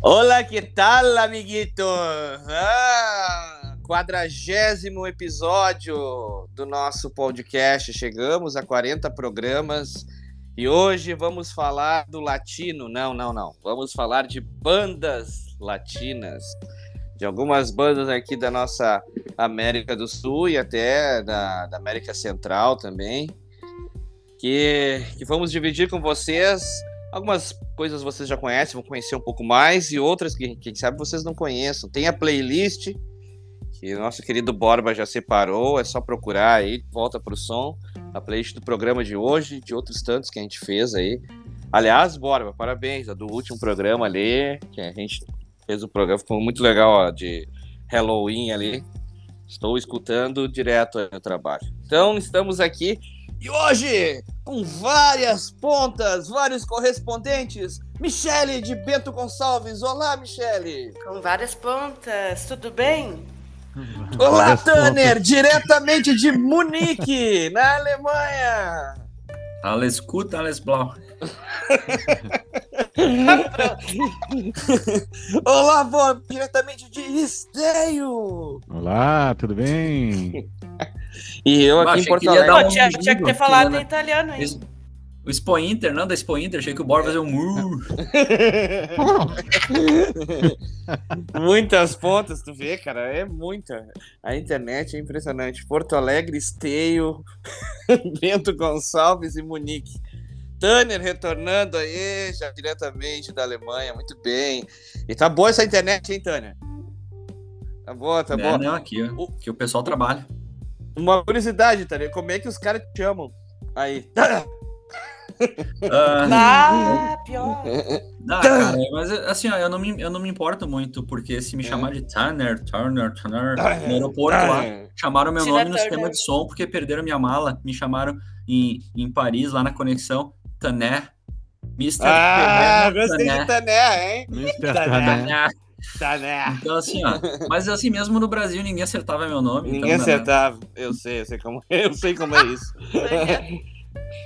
Olá, que tal, amiguitos? Ah, quadragésimo episódio do nosso podcast. Chegamos a 40 programas e hoje vamos falar do latino. Não, não, não. Vamos falar de bandas latinas. De algumas bandas aqui da nossa América do Sul e até da, da América Central também. Que, que vamos dividir com vocês Algumas coisas vocês já conhecem, vão conhecer um pouco mais, e outras que, quem sabe, vocês não conheçam. Tem a playlist, que o nosso querido Borba já separou, é só procurar aí, volta pro som, a playlist do programa de hoje, de outros tantos que a gente fez aí. Aliás, Borba, parabéns, do último programa ali, que a gente fez o programa, ficou muito legal, ó, de Halloween ali. Estou escutando direto no trabalho. Então, estamos aqui e hoje, com várias pontas, vários correspondentes, Michele de Bento Gonçalves. Olá, Michele. Com várias pontas, tudo bem? Olá, Tanner, diretamente de Munique, na Alemanha. Alles gut, alles blau. Olá, Bob, diretamente de Esteio. Olá, tudo bem? E eu aqui em Porto Alegre. Um tinha, tinha, que ter falado em italiano aí. O Expo Inter, não da Expo Inter, achei que o Bora fazer um mu. Muitas pontas, tu vê, cara, é muita. A internet é impressionante. Porto Alegre, Esteio, Bento Gonçalves e Munique. Tanner retornando aí, já diretamente da Alemanha, muito bem. E tá boa essa internet, hein, Tanner? Tá boa, tá é, boa. Não, aqui, ó, o... que o pessoal trabalha. Uma curiosidade, Tanner, como é que os caras te chamam? Aí. Uh... Ah, pior. Não, cara, mas assim, ó, eu, não me, eu não me importo muito, porque se me é. chamar de Tanner, Turner, Turner, no aeroporto lá, chamaram meu nome no sistema de som porque perderam minha mala, me chamaram em, em Paris, lá na conexão, Tané. Mr. Ah, gostei de Tané, hein? Mr. Tané. Tané. Então, assim, ó. Mas assim, mesmo no Brasil, ninguém acertava meu nome. Ninguém então, acertava. Eu sei, eu sei como, eu sei como é isso.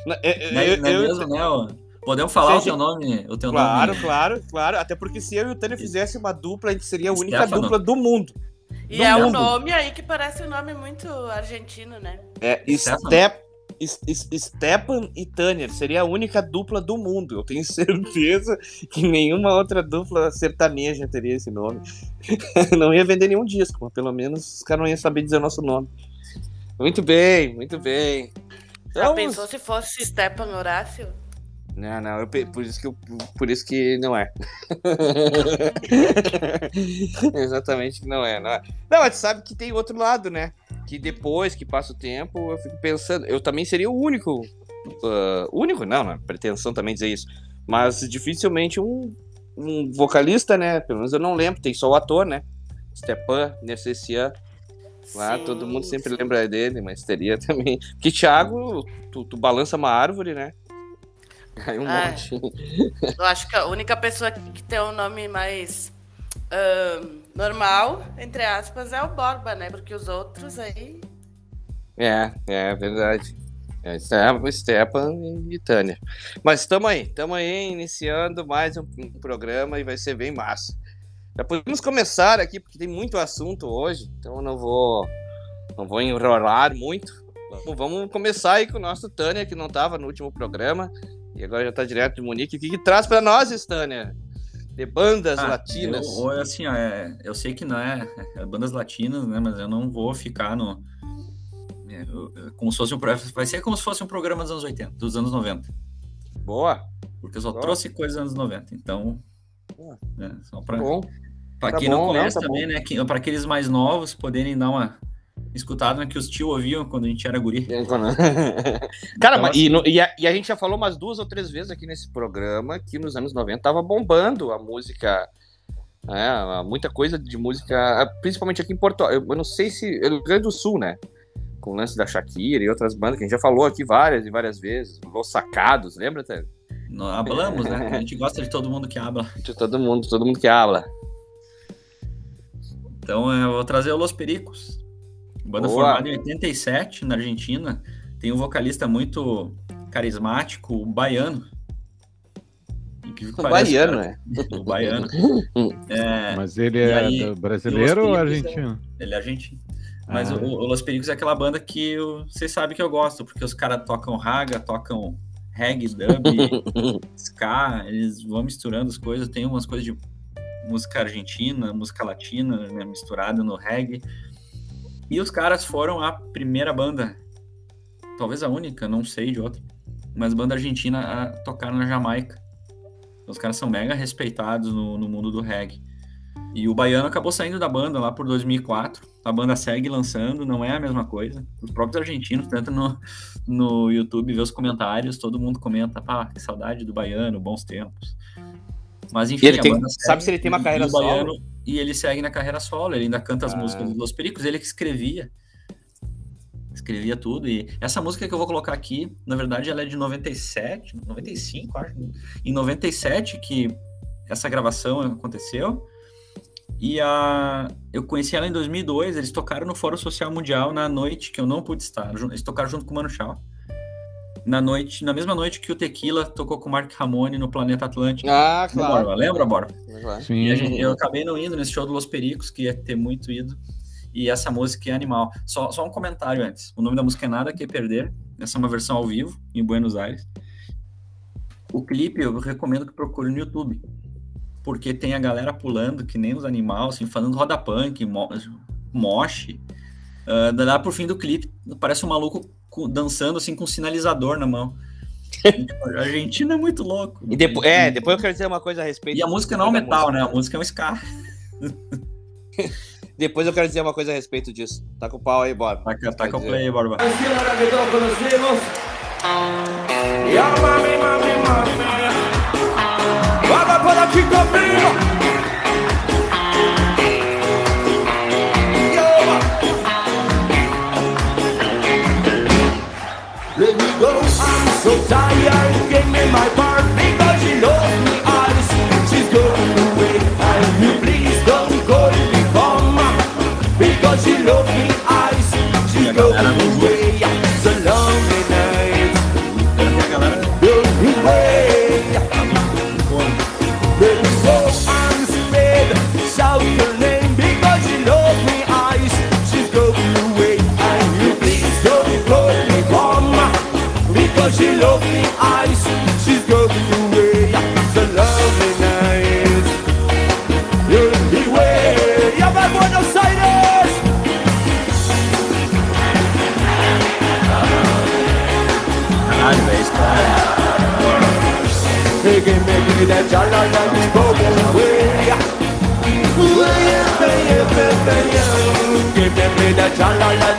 não, é, não, é, não é mesmo, né? Ó? Podemos falar o teu nome? O teu claro, nome... claro, claro. Até porque se eu e o Tânia fizesse uma dupla, a gente seria a única Stefano. dupla do mundo. E do é mundo. um nome aí que parece um nome muito argentino, né? É, Step, Stepan e Tanner seria a única dupla do mundo. Eu tenho certeza que nenhuma outra dupla sertaneja teria esse nome. não ia vender nenhum disco, mas pelo menos os caras não iam saber dizer o nosso nome. Muito bem, muito bem. Já Vamos... pensou se fosse Stepan Horácio? Não, não, eu, por, isso que eu, por isso que não é. Exatamente que não é, não é. Não, mas sabe que tem outro lado, né? que depois que passa o tempo, eu fico pensando, eu também seria o único, uh, único, não, não, é pretensão também dizer isso, mas dificilmente um, um vocalista, né, pelo menos eu não lembro, tem só o ator, né, Stepan Necessian, lá sim, todo mundo sempre sim. lembra dele, mas teria também, que Thiago, tu, tu balança uma árvore, né, Aí um ah, monte. Eu acho que a única pessoa que tem um nome mais uh, normal, entre aspas, é o Borba, né? Porque os outros aí. É, é verdade. É, Stepan e Tânia. Mas estamos aí, estamos aí iniciando mais um, um, programa e vai ser bem massa. Já podemos começar aqui, porque tem muito assunto hoje, então eu não vou, não vou enrolar muito. Vamos, vamos começar aí com o nosso Tânia, que não estava no último programa e agora já está direto de Munique. O que, que traz para nós, Tânia? de bandas ah, latinas. Eu, assim, ó, é, eu sei que não é, é, bandas latinas, né? Mas eu não vou ficar no. É, como se fosse um. Vai ser como se fosse um programa dos anos 80, dos anos 90. Boa! Porque eu só Boa. trouxe coisas dos anos 90. Então. Né, só pra, tá pra tá quem bom, não conhece não, tá também, bom. né? Pra aqueles mais novos poderem dar uma escutado né, que os tio ouviam quando a gente era guri. Cara, então, assim... e, no, e, a, e, a, gente já falou umas duas ou três vezes aqui nesse programa que nos anos 90 tava bombando a música. É, muita coisa de música, principalmente aqui em Porto eu, eu não sei se. É Rio Grande do Sul, né? Com o lance da Shakira e outras bandas que a gente já falou aqui várias e várias vezes. Los Sacados, lembra, Tê? Hablamos, né? A gente gosta de todo mundo que habla. De todo mundo, todo mundo que habla. Então eu vou trazer o Los Pericos. Banda Boa. formada em 87 na Argentina. Tem um vocalista muito carismático, baiano. incrível que O baiano, cara. né? O baiano. É, Mas ele é aí, brasileiro ou Pericos argentino? ele é argentino. Mas Ah. o, o Los Pericos é aquela banda que eu- vocês sabem que eu gosto, porque os caras tocam raga, tocam reggae, dub, ska, eles vão misturando as coisas, tem umas coisas de música argentina, música latina, né, misturada no reggae. E os caras foram a primeira banda, talvez a única, não sei de outra, mas banda argentina a tocar na Jamaica. Os caras são mega respeitados no, no mundo do reggae. E o Baiano acabou saindo da banda lá por 2004. A banda segue lançando, não é a mesma coisa. Os próprios argentinos, tanto no, no YouTube, vê os comentários, todo mundo comenta, pá, que saudade do Baiano, bons tempos. Mas enfim, tem- banda sabe se ele tem uma carreira solo? Baiano, E ele segue na carreira solo, ele ainda canta as Ah. músicas dos Pericos, ele que escrevia. Escrevia tudo. E essa música que eu vou colocar aqui, na verdade, ela é de 97, 95, acho. Em 97 que essa gravação aconteceu. E a... eu conheci ela em 2002, eles tocaram no Fórum Social Mundial na noite que eu não pude estar. Eles tocaram junto com o Mano Chao. Na noite, na mesma noite que o Tequila tocou com o Mark Ramone no Planeta Atlântico. Ah, claro. Borba? Lembra, Borba? Sim. E a gente- eu acabei não indo nesse show do Los Pericos, que ia ter muito ido. E essa música é animal. Só, só um comentário antes. O nome da música é Nada Que Perder. Essa é uma versão ao vivo, em Buenos Aires. O clipe eu recomendo que procure no YouTube. Porque tem a galera pulando, que nem os animais, assim, fazendo roda punk, mo moche. Uh, lá por fim do clipe, parece um maluco dançando assim com um sinalizador na mão. A Argentina é muito louco. E depois, é, depois eu quero dizer uma coisa a respeito. E a música não é um metal, né? A música é um ska. Depois eu quero dizer uma coisa a respeito disso. Tá com o pau aí, bora. O play, Borba. Ya mami, mami, mami. Vamos para aquí conmigo. So tired. Give me my part because she loves me eyes. She's going away, and you please don't go me home. Because she loves me Eyes. She's going a lonely night.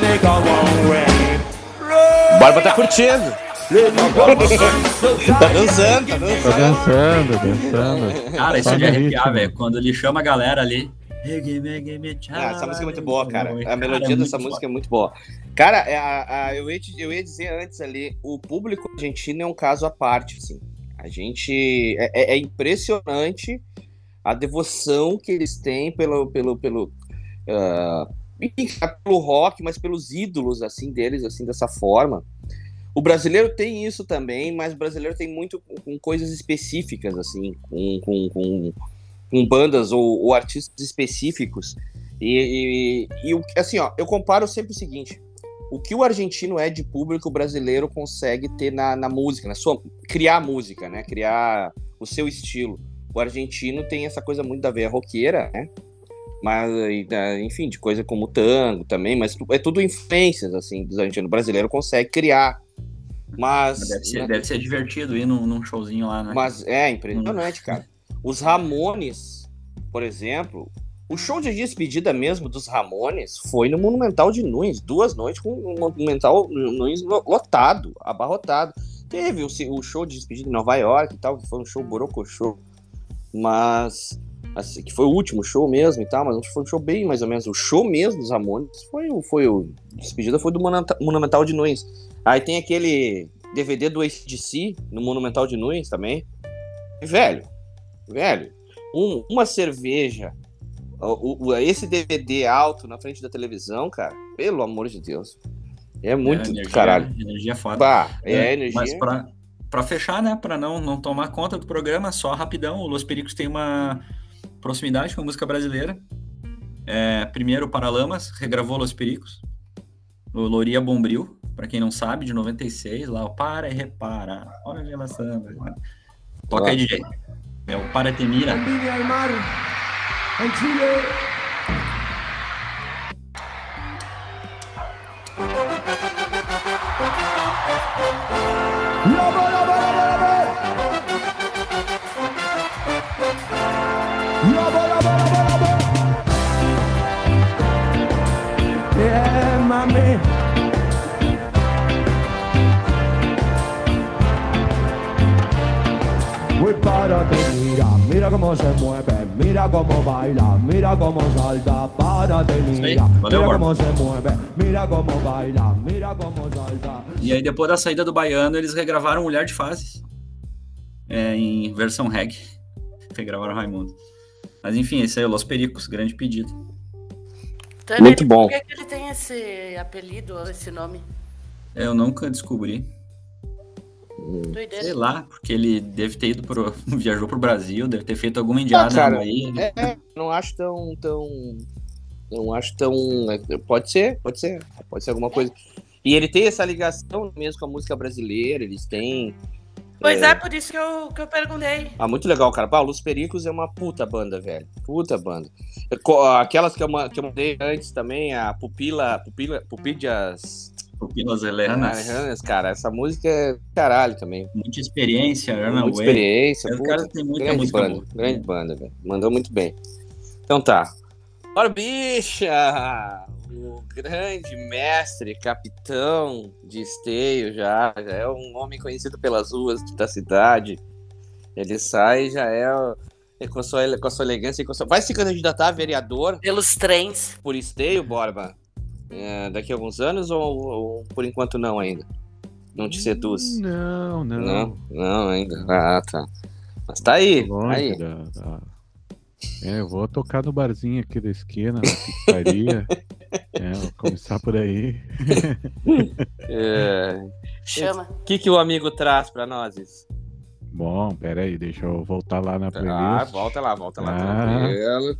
Me go. Borba tá curtindo. I'm so Tá dançando, tá Tá dançando. dançando, dançando. Cara, isso é de arrepiar, velho. Quando ele chama a galera ali. Ah, essa música é muito boa, cara. A Cara, melodia é dessa música é muito boa. Cara, é a- a- eu, ia, te- eu ia dizer antes ali, o público argentino é um caso à parte, assim. A gente. É, é- é impressionante a devoção que eles têm pelo. pelo, pelo enfim, pelo rock, mas pelos ídolos assim deles, assim, dessa forma. O brasileiro tem isso também, mas o brasileiro tem muito com, com coisas específicas, assim, com, com, com, com bandas ou, ou artistas específicos. E, e, e assim, ó, eu comparo sempre o seguinte: o que o argentino é de público, o brasileiro consegue ter na, na música, na sua criar música, né? Criar o seu estilo. O argentino tem essa coisa muito da veia roqueira, né? Mas, enfim, de coisa como tango também, mas é tudo influências, assim, dos argentinos. O brasileiro consegue criar. Mas. Deve ser, deve ser divertido ir num, num showzinho lá, né? Mas é impressionante, cara. Os Ramones, por exemplo, o show de despedida mesmo dos Ramones foi no Monumental de Nunes, duas noites com o Monumental Nunes lo- lotado, abarrotado. Teve o, o show de despedida em Nova York e tal, que foi um show borocochô, mas assim, que foi o último show mesmo e tal, mas foi um show bem mais ou menos. O show mesmo dos Ramones foi, o- foi o despedida foi do Monumental de Nunes. Aí tem aquele DVD do ACDC no Monumental de Nunes também. Velho, velho, um- uma cerveja, o- o- esse DVD alto na frente da televisão, cara, pelo amor de Deus. É muito energia, caralho. Energia foda. Bah, é, É, energia. Mas pra, para fechar, né, para não, não tomar conta do programa, só rapidão, o Los Pericos tem uma proximidade com a música brasileira. É, primeiro, Paralamas, regravou Los Pericos. O Loria Bombril, para quem não sabe, de 96, lá, o Para e Repara. Olha a relação. Toca aí, DJ. É o Para Temira. Envidia párate, mira, mira cómo se mueve, mira cómo baila, mira cómo salta, párate, mira, mira cómo se mueve, mira cómo baila, mira cómo salta. E aí, depois da saída do Baiano, eles regravaram Mulher de Fases. É, em versão reggae. Regravaram Raimundo. Mas enfim, esse aí é o Los Pericos, grande pedido. Tanner, Muito bom. Por que, que ele tem esse apelido ou esse nome? É, Eu nunca descobri. Doideira. Sei lá, porque ele deve ter ido pro. viajou pro Brasil, deve ter feito alguma indiada Ah, cara, Bahia. É, é, não acho tão, tão. Não acho tão. Pode ser, pode ser. Pode ser alguma coisa. E ele tem essa ligação mesmo com a música brasileira, eles têm. Pois é, por isso que eu, que eu perguntei. Ah, muito legal, cara. Pá, Los Pericos é uma puta banda, velho. Puta banda. Aquelas que eu, que eu mandei antes também, a Pupila. Pupila Pupilhas. Pupilas Helenas. Helenas, cara. Essa música é caralho também. Muita experiência, Runaway. Muita experiência. Os caras têm muita grande música banda. boa. Grande banda, velho. Mandou muito bem. Então tá. Bora, bicha! O grande mestre, capitão de esteio já, já é um homem conhecido pelas ruas da cidade. Ele sai já é, é com, a sua, com a sua elegância e com a sua... Vai se candidatar a vereador Pelos trens. por esteio, Borba? É, daqui a alguns anos ou, ou por enquanto não ainda? Não te seduz? Não, não. Não, não ainda. Ah, tá. Mas tá aí, Longe aí. da- da- É, eu vou tocar no barzinho aqui da esquina, na pizzaria. é, vou começar por aí. É, Chama. O que, que o amigo traz pra nós? isso? Bom, peraí, deixa eu voltar lá na Ah, playlist. volta lá, volta lá. Ah. tranquilo.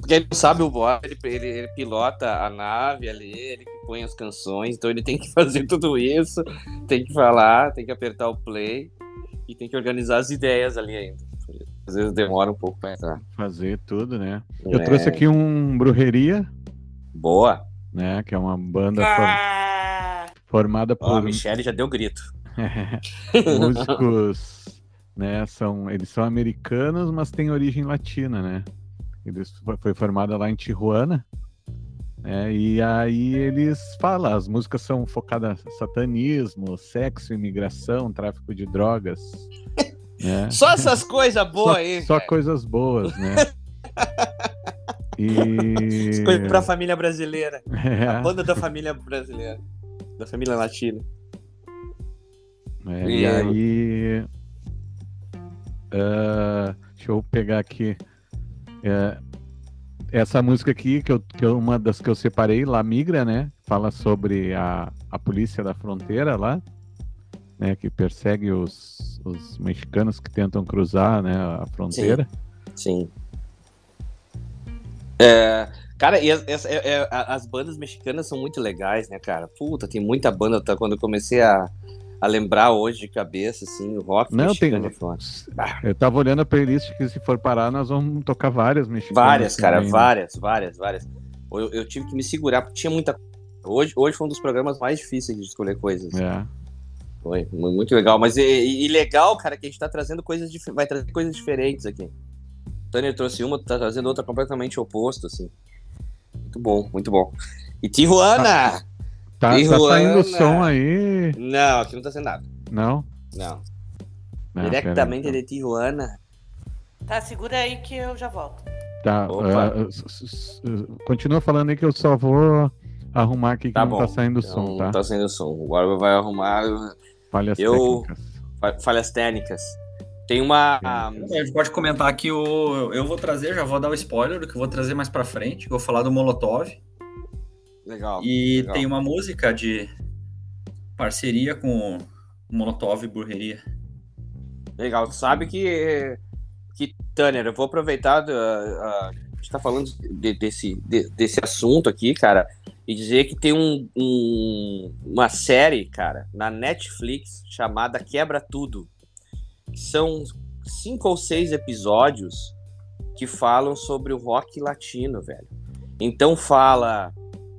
Porque ele sabe o Bob, ele, ele, ele pilota a nave ali, ele que põe as canções, então ele tem que fazer tudo isso, tem que falar, tem que apertar o play e tem que organizar as ideias ali ainda. Às vezes demora um pouco pra entrar. Fazer tudo, né? Eu É, trouxe aqui um Brujeria, Boa. né? Que é uma banda Ah, formada Ó, a por Michelle já deu grito. músicos, né? São, eles são americanos, mas têm origem latina, né? Eles foi, formada lá em Tijuana. né, e aí eles falam, as músicas são focadas em satanismo, sexo, imigração, tráfico de drogas. né? Só essas coisas boas aí. só cara. coisas boas, né? E. Coisa pra família brasileira. É, A banda da família brasileira. Da família latina. é, E- e aí. ah, deixa eu pegar aqui. É, essa música aqui, que, eu, que é uma das que eu separei, La Migra, né? Fala sobre a, a polícia da fronteira lá, né? Que persegue os, os mexicanos que tentam cruzar né, a fronteira. Sim. É, cara, e as, essa- é- é- as bandas mexicanas são muito legais, né, cara? Puta, tem muita banda. Tá, quando eu comecei a, a lembrar hoje de cabeça, assim, o rock Não, tem. mexicano é foda. Ah. Eu tava olhando a playlist que se for parar, nós vamos tocar várias mexicanas. Várias, cara, também, né? várias, várias, várias. Eu, eu tive que me segurar, porque tinha muita Hoje, hoje foi um dos programas mais difíceis de escolher coisas. É. Foi mu- muito legal. Mas e, e- legal, cara, que a gente tá trazendo coisas dif- vai trazer coisas diferentes aqui. O Tanner trouxe uma, tá trazendo outra completamente oposto, assim. Muito bom, muito bom. E Tijuana! Tá, tá saindo som aí. Não, aqui não tá sendo nada. Não? Não. Ah, Diretamente de Tijuana. Tá, segura aí que eu já volto. Tá, s- continua falando aí que eu só vou arrumar aqui que Tá não bom. tá saindo Então, som, tá? tá saindo som. O Borba vai arrumar Falhas eu- técnicas. fa- falhas técnicas. Tem uma. Tá. ah, A gente pode comentar que o, eu vou trazer, já vou dar o spoiler do que eu vou trazer mais pra frente. Vou falar do Molotov. Legal. E legal. tem uma música de parceria com Molotov e Burreria. Legal. Tu sabe que, que Tanner, eu vou aproveitar. do- a- a gente tá falando de- desse, de- desse assunto aqui, cara, e dizer que tem um, um- uma série, cara, na Netflix chamada Quebra Tudo. São cinco ou seis episódios que falam sobre o rock latino, velho. Então fala.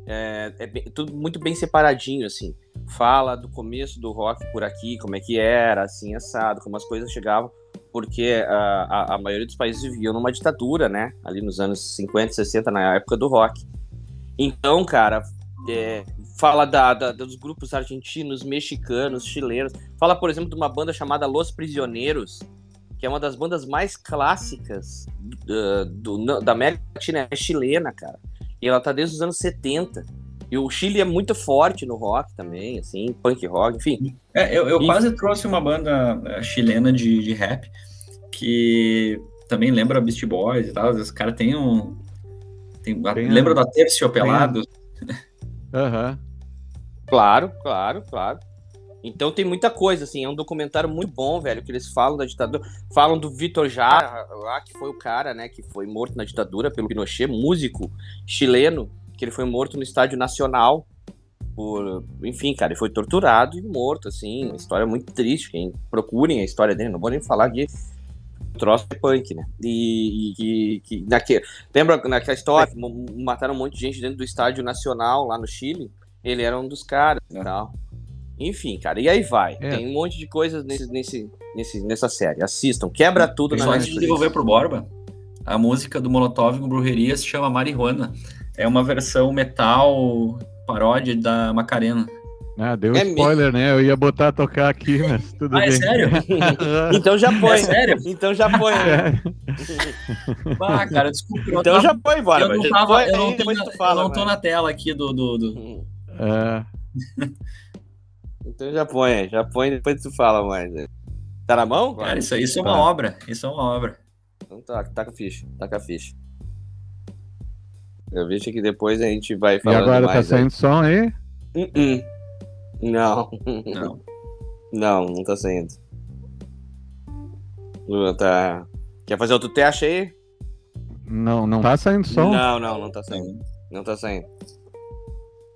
É, é bem- tudo muito bem separadinho, assim. Fala do começo do rock por aqui, como é que era, assim, assado, como as coisas chegavam, porque a, a, a maioria dos países viviam numa ditadura, né? Ali nos anos 50, 60, na época do rock. Então, cara, é, fala da, da- dos grupos argentinos, mexicanos, chilenos. Fala, por exemplo, de uma banda chamada Los Prisioneiros, que é uma das bandas mais clássicas do- na- da América Latina, é chilena, cara. E ela tá desde os anos 70. E o Chile é muito forte no rock também, assim, punk rock, enfim. É, eu, eu quase trouxe uma banda eh, chilena de, de rap que também lembra Beast Boys e tal. Os caras têm um. Tem, Tem lembra da Terciopelados? Aham. Claro, claro, claro. Então tem muita coisa, assim, é um documentário muito bom, velho, que eles falam da ditadura, falam do Vitor Jara, lá, que foi o cara, né, que foi morto na ditadura pelo Pinochet, músico chileno, que ele foi morto no Estádio Nacional, por, enfim, cara, ele foi torturado e morto, assim, uma história muito triste, quem procurem a história dele, não vou nem falar de troço de punk, né, e, e que, que naque, lembra naquela história, mataram um monte de gente dentro do Estádio Nacional, lá no Chile, ele era um dos caras e É. tal. Enfim, cara, e aí vai. É. Tem um monte de coisas nesse, nesse, nesse, nessa série. Assistam, quebra tudo na Só antes de devolver pro Borba, a música do Molotov com Brujeria se chama Marihuana. É uma versão metal paródia da Macarena. Ah, deu É spoiler, né? Eu ia botar a tocar aqui, mas tudo Ah, é bem. sério? Então já põe. É sério? Então já põe. né? Ah, cara, desculpa. Então tava- já põe, bora. eu não, tava, eu não, aí, eu não tô na tela aqui do. do, do- É, Então já põe, já põe, depois tu fala mais. né? Tá na mão? Cara, isso, isso é uma Tá. obra. Isso é uma obra. Então tá, taca a ficha, taca a ficha. Eu vejo que depois a gente vai e falar agora tá mais. saindo som aí? aí. Uh-uh. Não. Não. Não, não tá saindo. Luan, tá. Quer fazer outro teste aí? Não, não tá saindo som. Não, não, não tá saindo. Não tá saindo.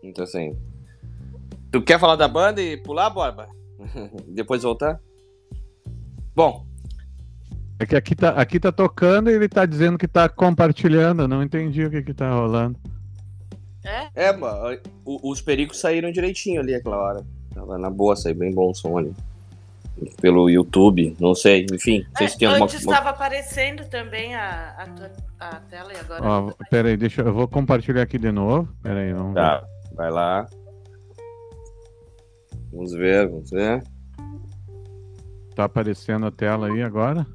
Não tá saindo. Tu quer falar da banda e pular, Borba? Depois voltar? Bom, É que aqui tá, aqui tá tocando e ele tá dizendo que tá compartilhando. Eu não entendi o que que tá rolando. É? é, mano, os pericos saíram direitinho ali aquela hora. Tava na boa, saiu bem bom o som ali. Pelo YouTube, não sei, enfim. Não sei se tem É, alguma antes estava aparecendo também a, a, tua- a tela e agora. Ó, pera aí, deixa eu, eu vou compartilhar aqui de novo. Pera aí, vamos ver. Tá, vai lá. Vamos ver, vamos ver. Tá aparecendo a tela aí agora?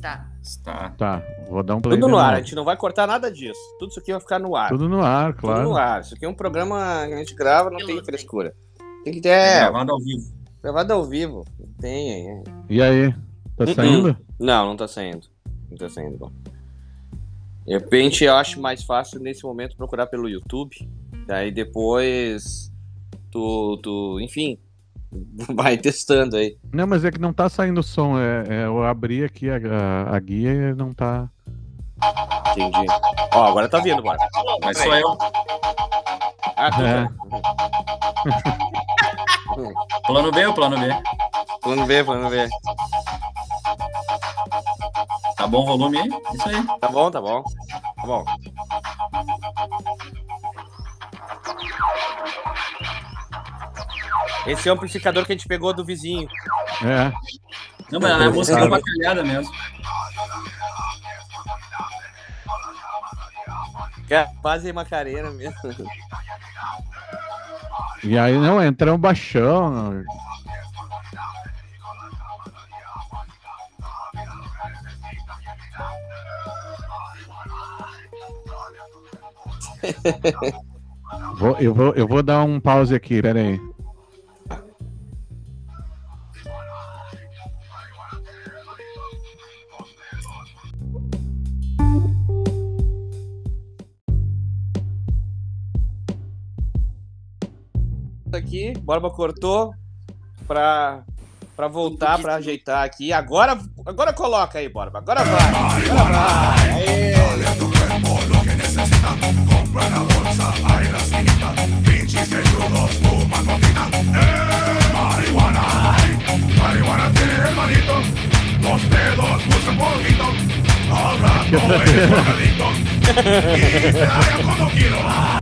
Tá. Está. Tá, vou dar um play Tudo no ar, a gente não vai cortar nada disso. Tudo isso aqui vai ficar no ar. Tudo no ar, Tudo claro. no ar. Isso aqui é um programa que a gente grava, não Eu tem não frescura. Tem que ter. É, É, gravado ao vivo. gravado ao vivo. Tem. é. E aí? Tá Uh-uh. saindo? Não, não tá saindo. Não tá saindo. Bom. De repente, eu acho mais fácil nesse momento procurar pelo YouTube. Daí depois. Tu. tu enfim. Vai testando aí. Não, mas é que não tá saindo som. É, é, eu abri aqui a, a- a guia e não tá. Entendi. Ó, agora tá vindo, bora. Mas sou eu. Ah, tu É. Plano B ou plano B? Vamos ver, vamos ver. Tá bom o volume aí? Isso aí. Tá bom, tá bom. Tá bom. Esse é o amplificador que a gente pegou do vizinho. É. Não, mas a música é bacalhada mesmo. É quase Macarena mesmo. E aí, não, entra um baixão. Vou- eu, vou, eu vou dar um pause aqui, pera Aqui, Borba cortou pra Pra voltar, pra ajeitar aqui. Agora, agora coloca aí, Borba. Agora vai. Agora vai. Aê. Muito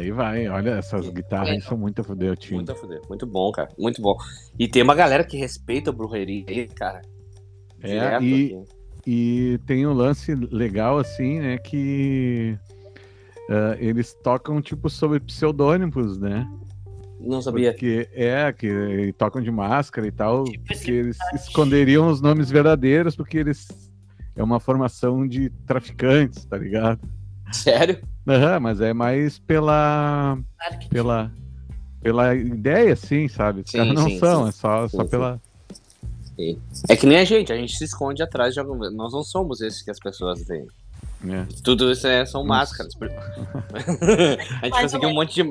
aí vai, olha, essas guitarras aí são muito a fuder, tio. Muito a fuder. Muito bom, cara. Muito bom. E tem uma galera que respeita a brujeria aí, cara. É, e-. E tem um lance legal, assim, né, que ah, eles tocam, tipo, sob pseudônimos, né? Não sabia. Porque é, que tocam de máscara e tal, Tipo eles esconderiam os nomes verdadeiros, porque eles. É uma formação de traficantes, tá ligado? Sério? Aham, mas é mais pela. Marketing. pela. pela ideia, assim, sabe? Os Sim, caras não sim, são, sim. é só, Sim, só sim. pela. É que nem a gente, a gente se esconde atrás de algum. Nós não somos esses que as pessoas veem. né? Tudo isso é, são máscaras. a gente conseguiu um monte de.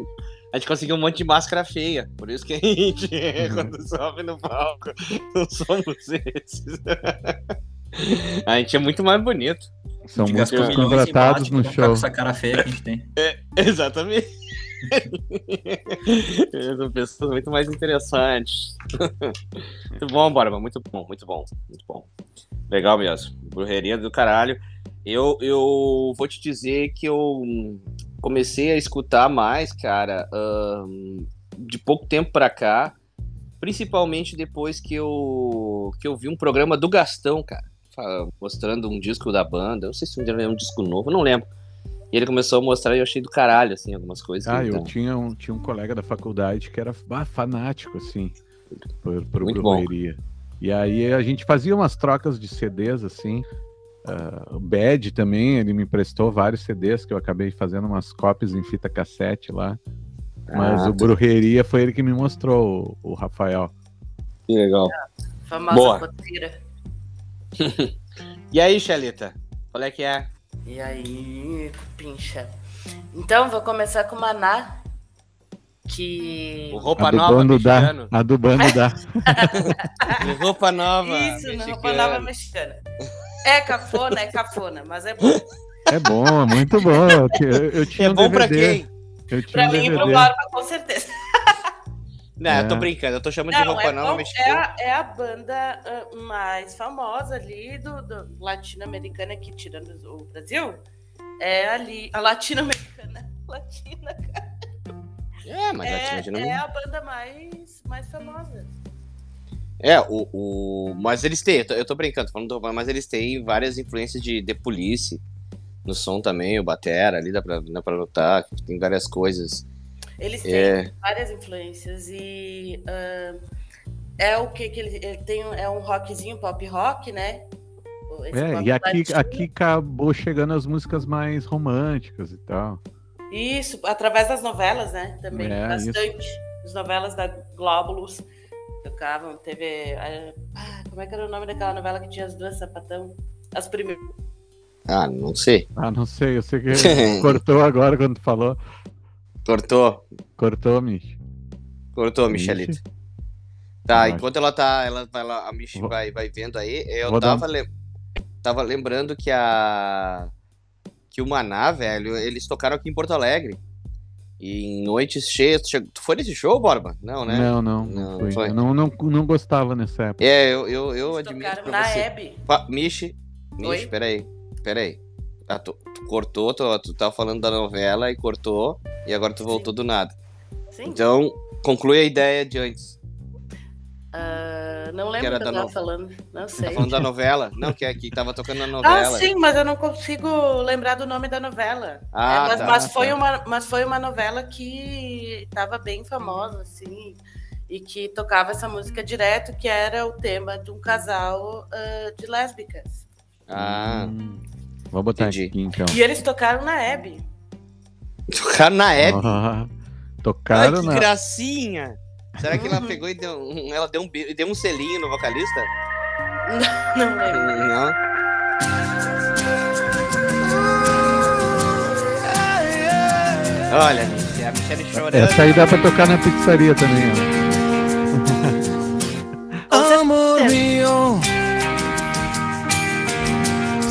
A gente conseguiu um monte de máscara feia. Por isso que a gente, quando sobe no palco, não somos esses. a gente é muito mais bonito. São músicos contratados no show. Com essa cara feia que a gente tem. Exatamente. São pessoas muito mais interessantes. muito bom, Borba. Muito bom, muito bom, muito bom. Legal mesmo. Brujeria do caralho. Eu, eu vou te dizer que eu comecei a escutar mais, cara, ahn, de pouco tempo pra cá. Principalmente depois que eu, que eu vi um programa do Gastão, cara. Mostrando um disco da banda. Eu não sei se é um disco novo, não lembro. E ele começou a mostrar e eu achei do caralho, assim, algumas coisas. Ah, eu então, tinha um, tinha um colega da faculdade que era ah, fanático, assim, por, por Muito bom. brujeria. E aí a gente fazia umas trocas de CDs, assim. ah, o Bad também, ele me emprestou vários CDs que eu acabei fazendo umas cópias em fita cassete lá. Mas Ah, o Brujeria foi ele que me mostrou, o, o Rafael. Que legal. Famosa Boa. poteira. E aí, Xelita? Qual é que é? E aí, pincha. Então, vou começar com o Maná, que... O Roupa Nova bando dá. mexicano. A do bando dá. O Roupa Nova Isso, roupa nova mexicana. É cafona, é cafona, mas é bom. É bom, é muito bom. Eu, eu, tinha É um bom pra DVD, quem? Eu tinha Pra um mim e pro. Barba, com certeza. Não, eu tô É. brincando, eu tô chamando de Não, Roupa é, bom, é, a, é a banda ah, mais famosa ali do, do latino-americana aqui, tirando o Brasil. É ali, a latino-americana. Latina, É, mas é, é a banda mais, mais famosa. É, o, o. Mas eles têm, eu tô, eu tô brincando, falando do mas eles têm várias influências de The Police no som também, o Batera ali, dá pra, dá pra notar, que tem várias coisas. Eles têm É. várias influências e ah, é o que que ele, ele tem um- é um rockzinho pop rock, né? Esse É, e aqui, latino. aqui acabou chegando as músicas mais românticas e tal. Isso, através das novelas, né? Também, É, bastante. As novelas da Glóbulos tocavam, teve. ah, como é que era o nome daquela novela que tinha as duas sapatão? As primeiras. Ah, não sei. Ah, não sei, eu sei que cortou agora quando falou. Cortou, Cortou, Mich. cortou, Michi? Michelita. Tá, enquanto ela tá, ela, ela a Michi Vou- vai, vai vendo aí, eu Vou dar tava, lem- tava lembrando que a que o Maná, velho, eles tocaram aqui em Porto Alegre. E em noites cheias, tu, chegou- tu foi nesse show, Borba? Não, né? Não, não, Não, não, foi. Eu não, não, não gostava nessa época. É, eu, eu, eu Eles admito tocaram pra na você. Hebe. Pa, Michi, Michi, peraí, peraí. Ah, tu cortou, tu, tu tava falando da novela e cortou, e agora tu voltou do nada. Sim. Então, conclui a ideia de antes. Ah, não que lembro era o que eu da tava no- falando. Não sei. Tá falando da novela? Não, que aqui tava tocando na Ah, novela. sim, mas eu não consigo lembrar do nome da novela. Ah, É, mas, tá, mas tá. foi uma, mas foi uma novela que estava bem famosa, assim. e que tocava essa música direto, que era o tema de um casal uh, de lésbicas. Ah. Hum, vou botar Entendi. aqui então. E eles tocaram na Hebe. Tocaram na Hebe. Ah, Ai, tocaram que na. gracinha! Será que ela pegou e deu, um- ela deu um, deu um selinho no vocalista? Não lembro. Não. Olha, Michelle, a Michelle chorando. Essa aí dá pra tocar na pizzaria também, ó.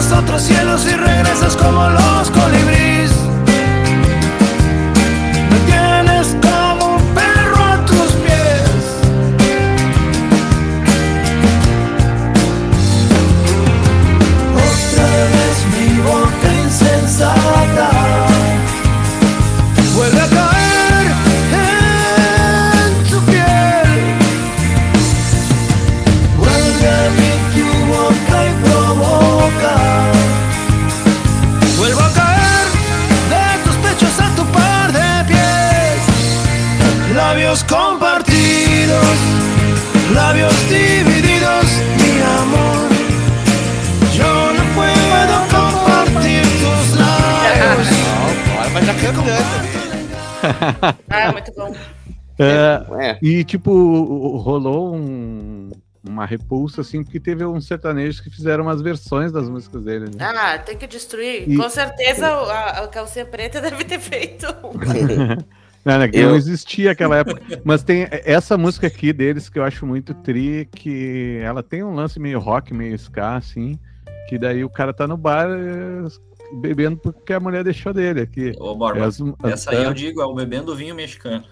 A otros cielos y regresas como los colibríes. Ah, muito bom. É, É. e, tipo, rolou um- uma repulsa, assim, porque teve uns sertanejos que fizeram umas versões das músicas dele, né? Ah, tem que destruir. E- Com certeza o- a, a calcinha preta deve ter feito. Não, né, que Eu- não existia aquela época. Mas tem essa música aqui deles que eu acho muito tri, que ela tem um lance meio rock, meio ska, assim, que daí o cara tá no bar bebendo porque a mulher deixou dele aqui. Ô, Borba, As- as- essa aí eu digo, é o bebendo vinho mexicano.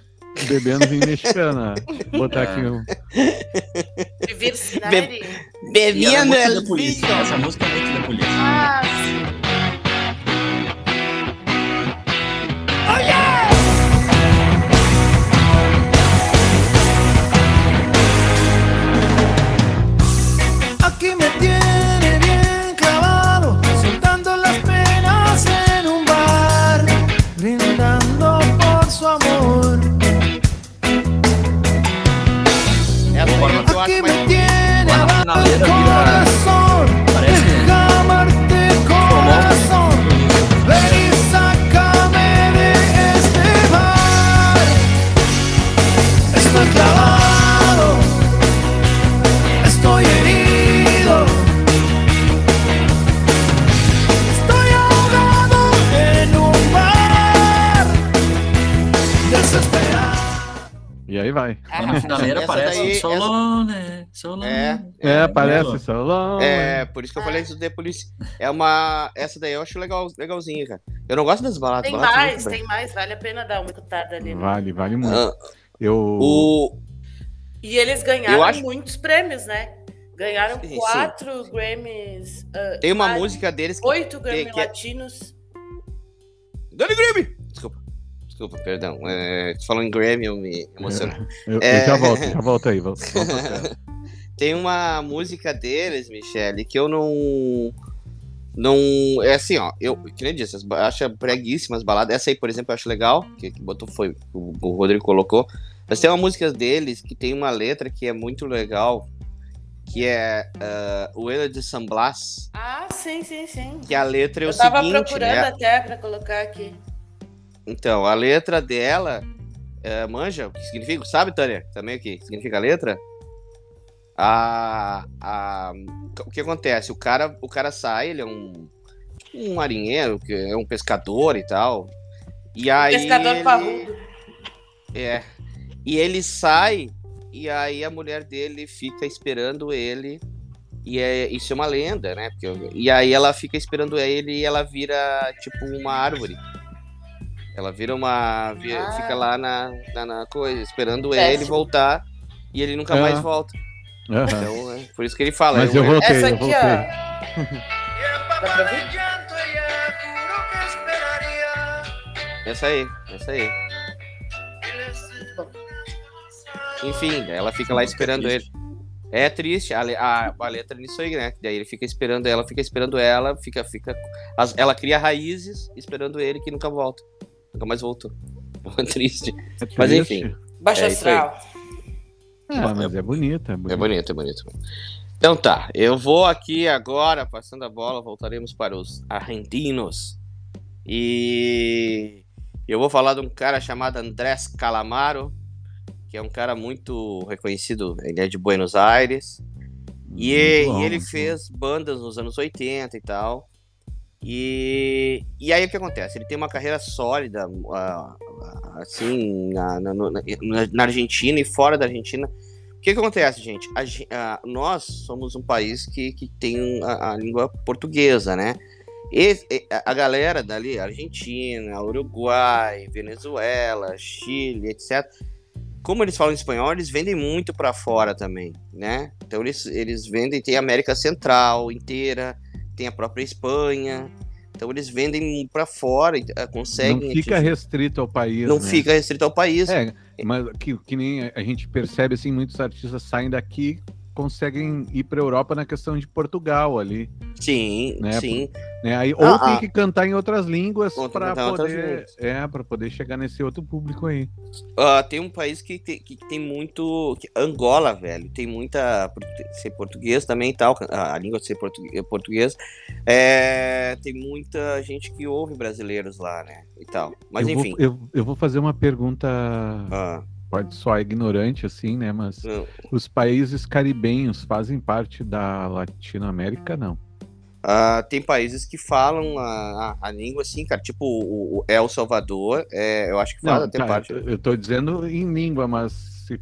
Bebendo vinho mexicano. ó. Botar aqui um. É Bebendo vinho. Essa música é muito da polícia. Ah, sim. Aí vai. Lá na finaleira Essa parece daí- so essa- lonely, so lonely. É, É, é, parece é. Solon. É, por isso que eu falei isso de polícia. É uma. Essa daí eu acho legal, legalzinha, cara. Eu não gosto das baladas. Tem baladas mais, tem mais. Vale a pena dar uma escutada ali. né? Vale, vale bem. muito. Ah, Eu. o. E eles ganharam acho- muitos prêmios, né? Ganharam Sim, sim. quatro Grammys. ah, Tem uma quase música deles que. Oito Grammy que é- latinos. Dani Grammy! Desculpa. Perdão. É, tu falou em Grammy, eu me emocionei. Eu, eu É. já volto, já volto aí. Volto, volto Tem uma música deles, Michele, que eu não. Não. É assim, ó. Eu, que nem disse, ba- acho breguíssimas baladas. Essa aí, por exemplo, eu acho legal. Que, que botou foi. O, o Rodrigo colocou. Mas tem uma música deles que tem uma letra que é muito legal. Que é uh, O Ela de San Blas. Ah, sim, sim, sim. Que a letra é o Eu tava seguinte, procurando né? até pra colocar aqui. Então, a letra dela. é, manja o que significa? Sabe, Tânia? Também o que significa a letra? A, a, o que acontece? O cara, o cara sai, ele é um, um marinheiro, que é um pescador e tal. E aí. Pescador ele, parrudo. É. E ele sai, e aí a mulher dele fica esperando ele. E é, isso é uma lenda, né? Porque, e aí ela fica esperando ele e ela vira tipo uma árvore. Ela vira uma. vi- Ah. Fica lá na, na, na coisa, esperando Péssimo. ele voltar e ele nunca Ah. mais volta. Aham. Então, é por isso que ele fala. Mas eu- eu voltei, Essa eu aqui, voltei. ó. Essa aí, essa aí. Enfim, ela fica lá Música esperando ele. É triste, a, a, a letra é nisso aí, né? Daí ele fica esperando ela, fica esperando ela, fica, fica. as- ela cria raízes esperando ele que nunca volta. Nunca mais voltou. É triste. É Mas triste. enfim. Baixa É astral. Ah, mas é bonita, é É bonita. bonito, é bonito. Então tá, eu vou aqui agora, passando a bola, voltaremos para os argentinos. E eu vou falar de um cara chamado Andrés Calamaro, que é um cara muito reconhecido, ele é de Buenos Aires. E, bom, e ele fez bandas nos anos 80 e tal. E, e aí o que acontece? Ele tem uma carreira sólida, assim, na, na, na- na Argentina e fora da Argentina. O que, que acontece, gente? A nós somos um país que, que tem a, a língua portuguesa, né? E, a- galera dali, Argentina, Uruguai, Venezuela, Chile, etc. Como eles falam espanhol, eles vendem muito para fora também, né? Então eles, eles vendem, tem América Central inteira, tem a própria Espanha. Então eles vendem para fora, ah, conseguem. Não fica atingir- restrito ao país. não né? fica restrito ao país. É, mas que, que nem a gente percebe, assim, muitos artistas saem daqui conseguem ir para Europa na questão de Portugal ali, Sim, Né, sim. Né? Aí, ou Ah, tem ah. que cantar em outras línguas para poder, é, para poder chegar nesse outro público aí. Ah, tem um país que tem, que tem muito. que- Angola, velho. Tem muita. por ser português também e tal. A, a língua de ser português, português. É, tem muita gente que ouve brasileiros lá, né? E tal. Mas eu enfim. Vou, eu, eu vou fazer uma pergunta, ah, pode soar ignorante assim, né? Mas não. os países caribenhos fazem parte da Latinoamérica, não? Ah, tem países que falam a, a, a língua assim, cara. Tipo o, o El Salvador. É, eu acho que faz Não, até tá, parte. eu tô dizendo em língua, mas se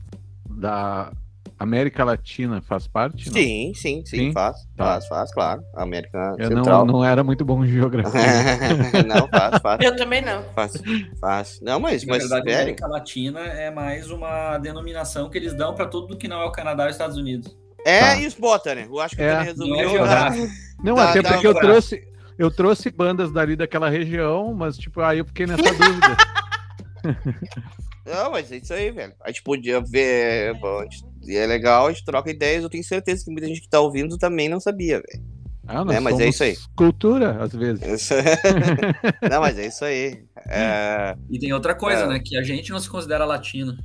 da América Latina faz parte? Não? Sim, sim, sim, Sim? faz. Tá. Faz, faz, claro. América Eu não, Central. não era muito bom em geografia. não, faz, faz. Eu também não. Faz, faz. Não, mas, Na mas verdade, América Latina é mais uma denominação que eles dão para tudo que não é o Canadá e os Estados Unidos. É Tá. isso, bota, né? Eu acho que É, ele Não é resolveu. geográfico. Não, Dá- até dá porque um eu trouxe, eu trouxe bandas dali daquela região, mas tipo, aí eu fiquei nessa dúvida. Não, mas é isso aí, velho. A gente podia ver. e é legal, a gente troca ideias. Eu tenho certeza que muita gente que tá ouvindo também não sabia, velho. Ah, nós É, mas é isso aí. Cultura, às vezes. não, mas é isso aí. É, E tem outra coisa, É. né? Que a gente não se considera latino.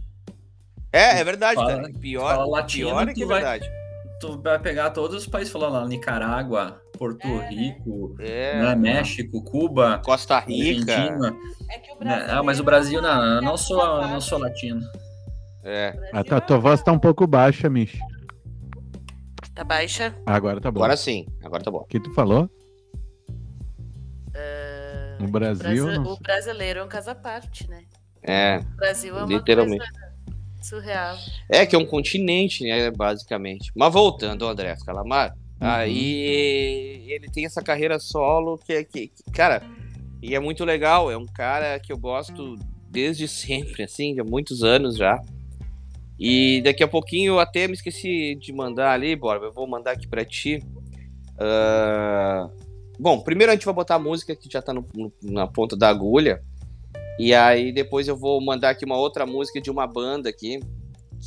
é, é verdade, Fala- cara. Pior, fala latino, pior é que é tu vai- verdade. Tu vai pegar todos os países falando lá, Nicarágua, Porto É, né? Rico, É, né, México, Cuba, Costa Rica. Argentina. É que o Né? Ah, mas o Brasil não, eu não é sou, eu não sou latino. É. A tua, tua voz tá um pouco baixa, Mish. Tá baixa? Agora tá bom. Agora sim, agora tá bom. O que tu falou? No que o Brasil, Brasi- não O brasileiro é um caso à parte, né? É, O Brasil é uma Literalmente. coisa surreal. é que é um continente, né, basicamente. Mas voltando, André Calamar, Uhum. aí ele tem essa carreira solo que, é- que, que, cara, e é muito legal. É um cara que eu gosto desde sempre, assim, há muitos anos já. E daqui a pouquinho eu até me esqueci de mandar ali, Borba. Eu vou mandar aqui pra ti. Ah, Bom, primeiro a gente vai botar a música que já tá no- no- na ponta da agulha. E aí depois eu vou mandar aqui uma outra música de uma banda aqui.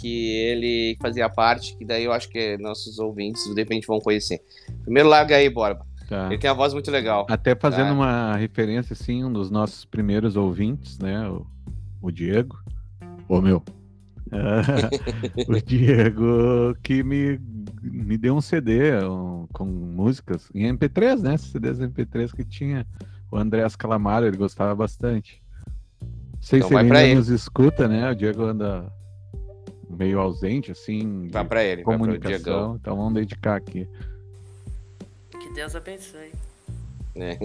Que ele fazia parte, que daí eu acho que nossos ouvintes de repente vão conhecer. Primeiro larga aí, Borba. Tá. Ele tem a voz muito legal. Até fazendo Tá. uma referência, assim, um dos nossos primeiros ouvintes, né? O, o Diego. Ô, meu. o Diego que me, me deu um CD um, com músicas em MP3, né? CDs MP3 que tinha. O Andrés Calamaro, ele gostava bastante. Não sei Então se vai ele pra ele. nos escuta, né? O Diego anda meio ausente, assim, Vai pra ele, vai comunicação. Então vamos dedicar aqui. Que Deus abençoe. né?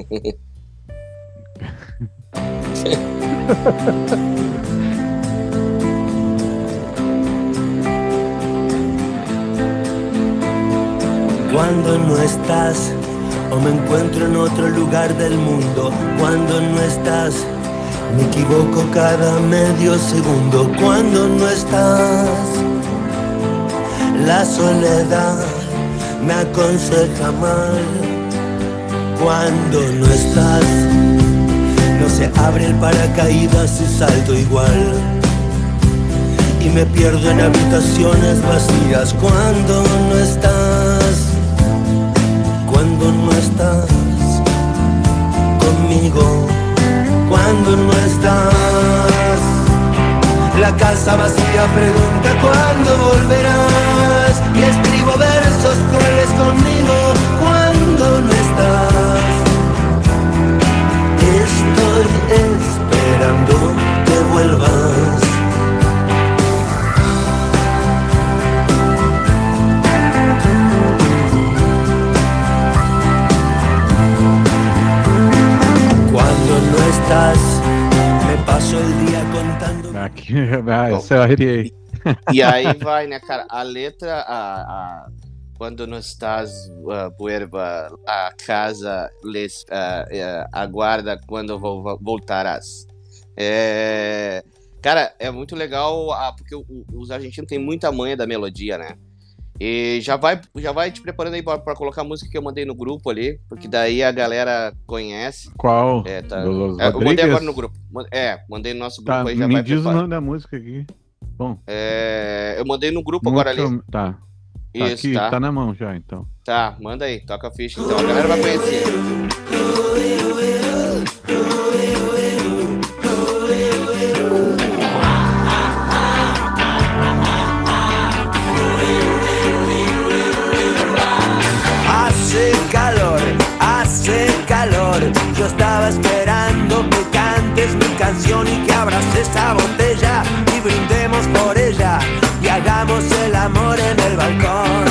Cuando no estás o me encuentro en otro lugar del mundo, cuando no estás Me equivoco cada medio segundo cuando no estás. La soledad me aconseja mal cuando no estás. No se abre el paracaídas y salto igual. Y me pierdo en habitaciones vacías cuando no estás. Cuando no estás conmigo. Cuando no estás. La casa vacía pregunta cuándo volverás. Y escribo versos crueles conmigo cuando no estás. Estás, me paso el día contando. Aqui, ah, essa eu arrepiei. E aí vai, né, cara? A letra, a, a- quando não estás, uh, vuelva a casa, les, ah, eh, aguarda quando vo- vo- voltarás. É, cara, é muito legal, ah, porque o- o- os argentinos têm muita manha da melodia, né? E já vai, já vai te preparando aí pra, pra colocar a música que eu mandei no grupo ali, porque daí a galera conhece. Qual? É, tá. É, eu mandei agora no grupo. É, mandei no nosso grupo Tá, aí, já me vai diz o preparar. nome da música aqui. Bom, É, eu mandei no grupo agora ali. Tá, tá Isso, aqui, tá? tá na mão já, então. Tá, manda aí, toca a ficha então. A galera vai conhecer. Cantes mi canción y que abras esa botella y brindemos por ella y hagamos el amor en el balcón.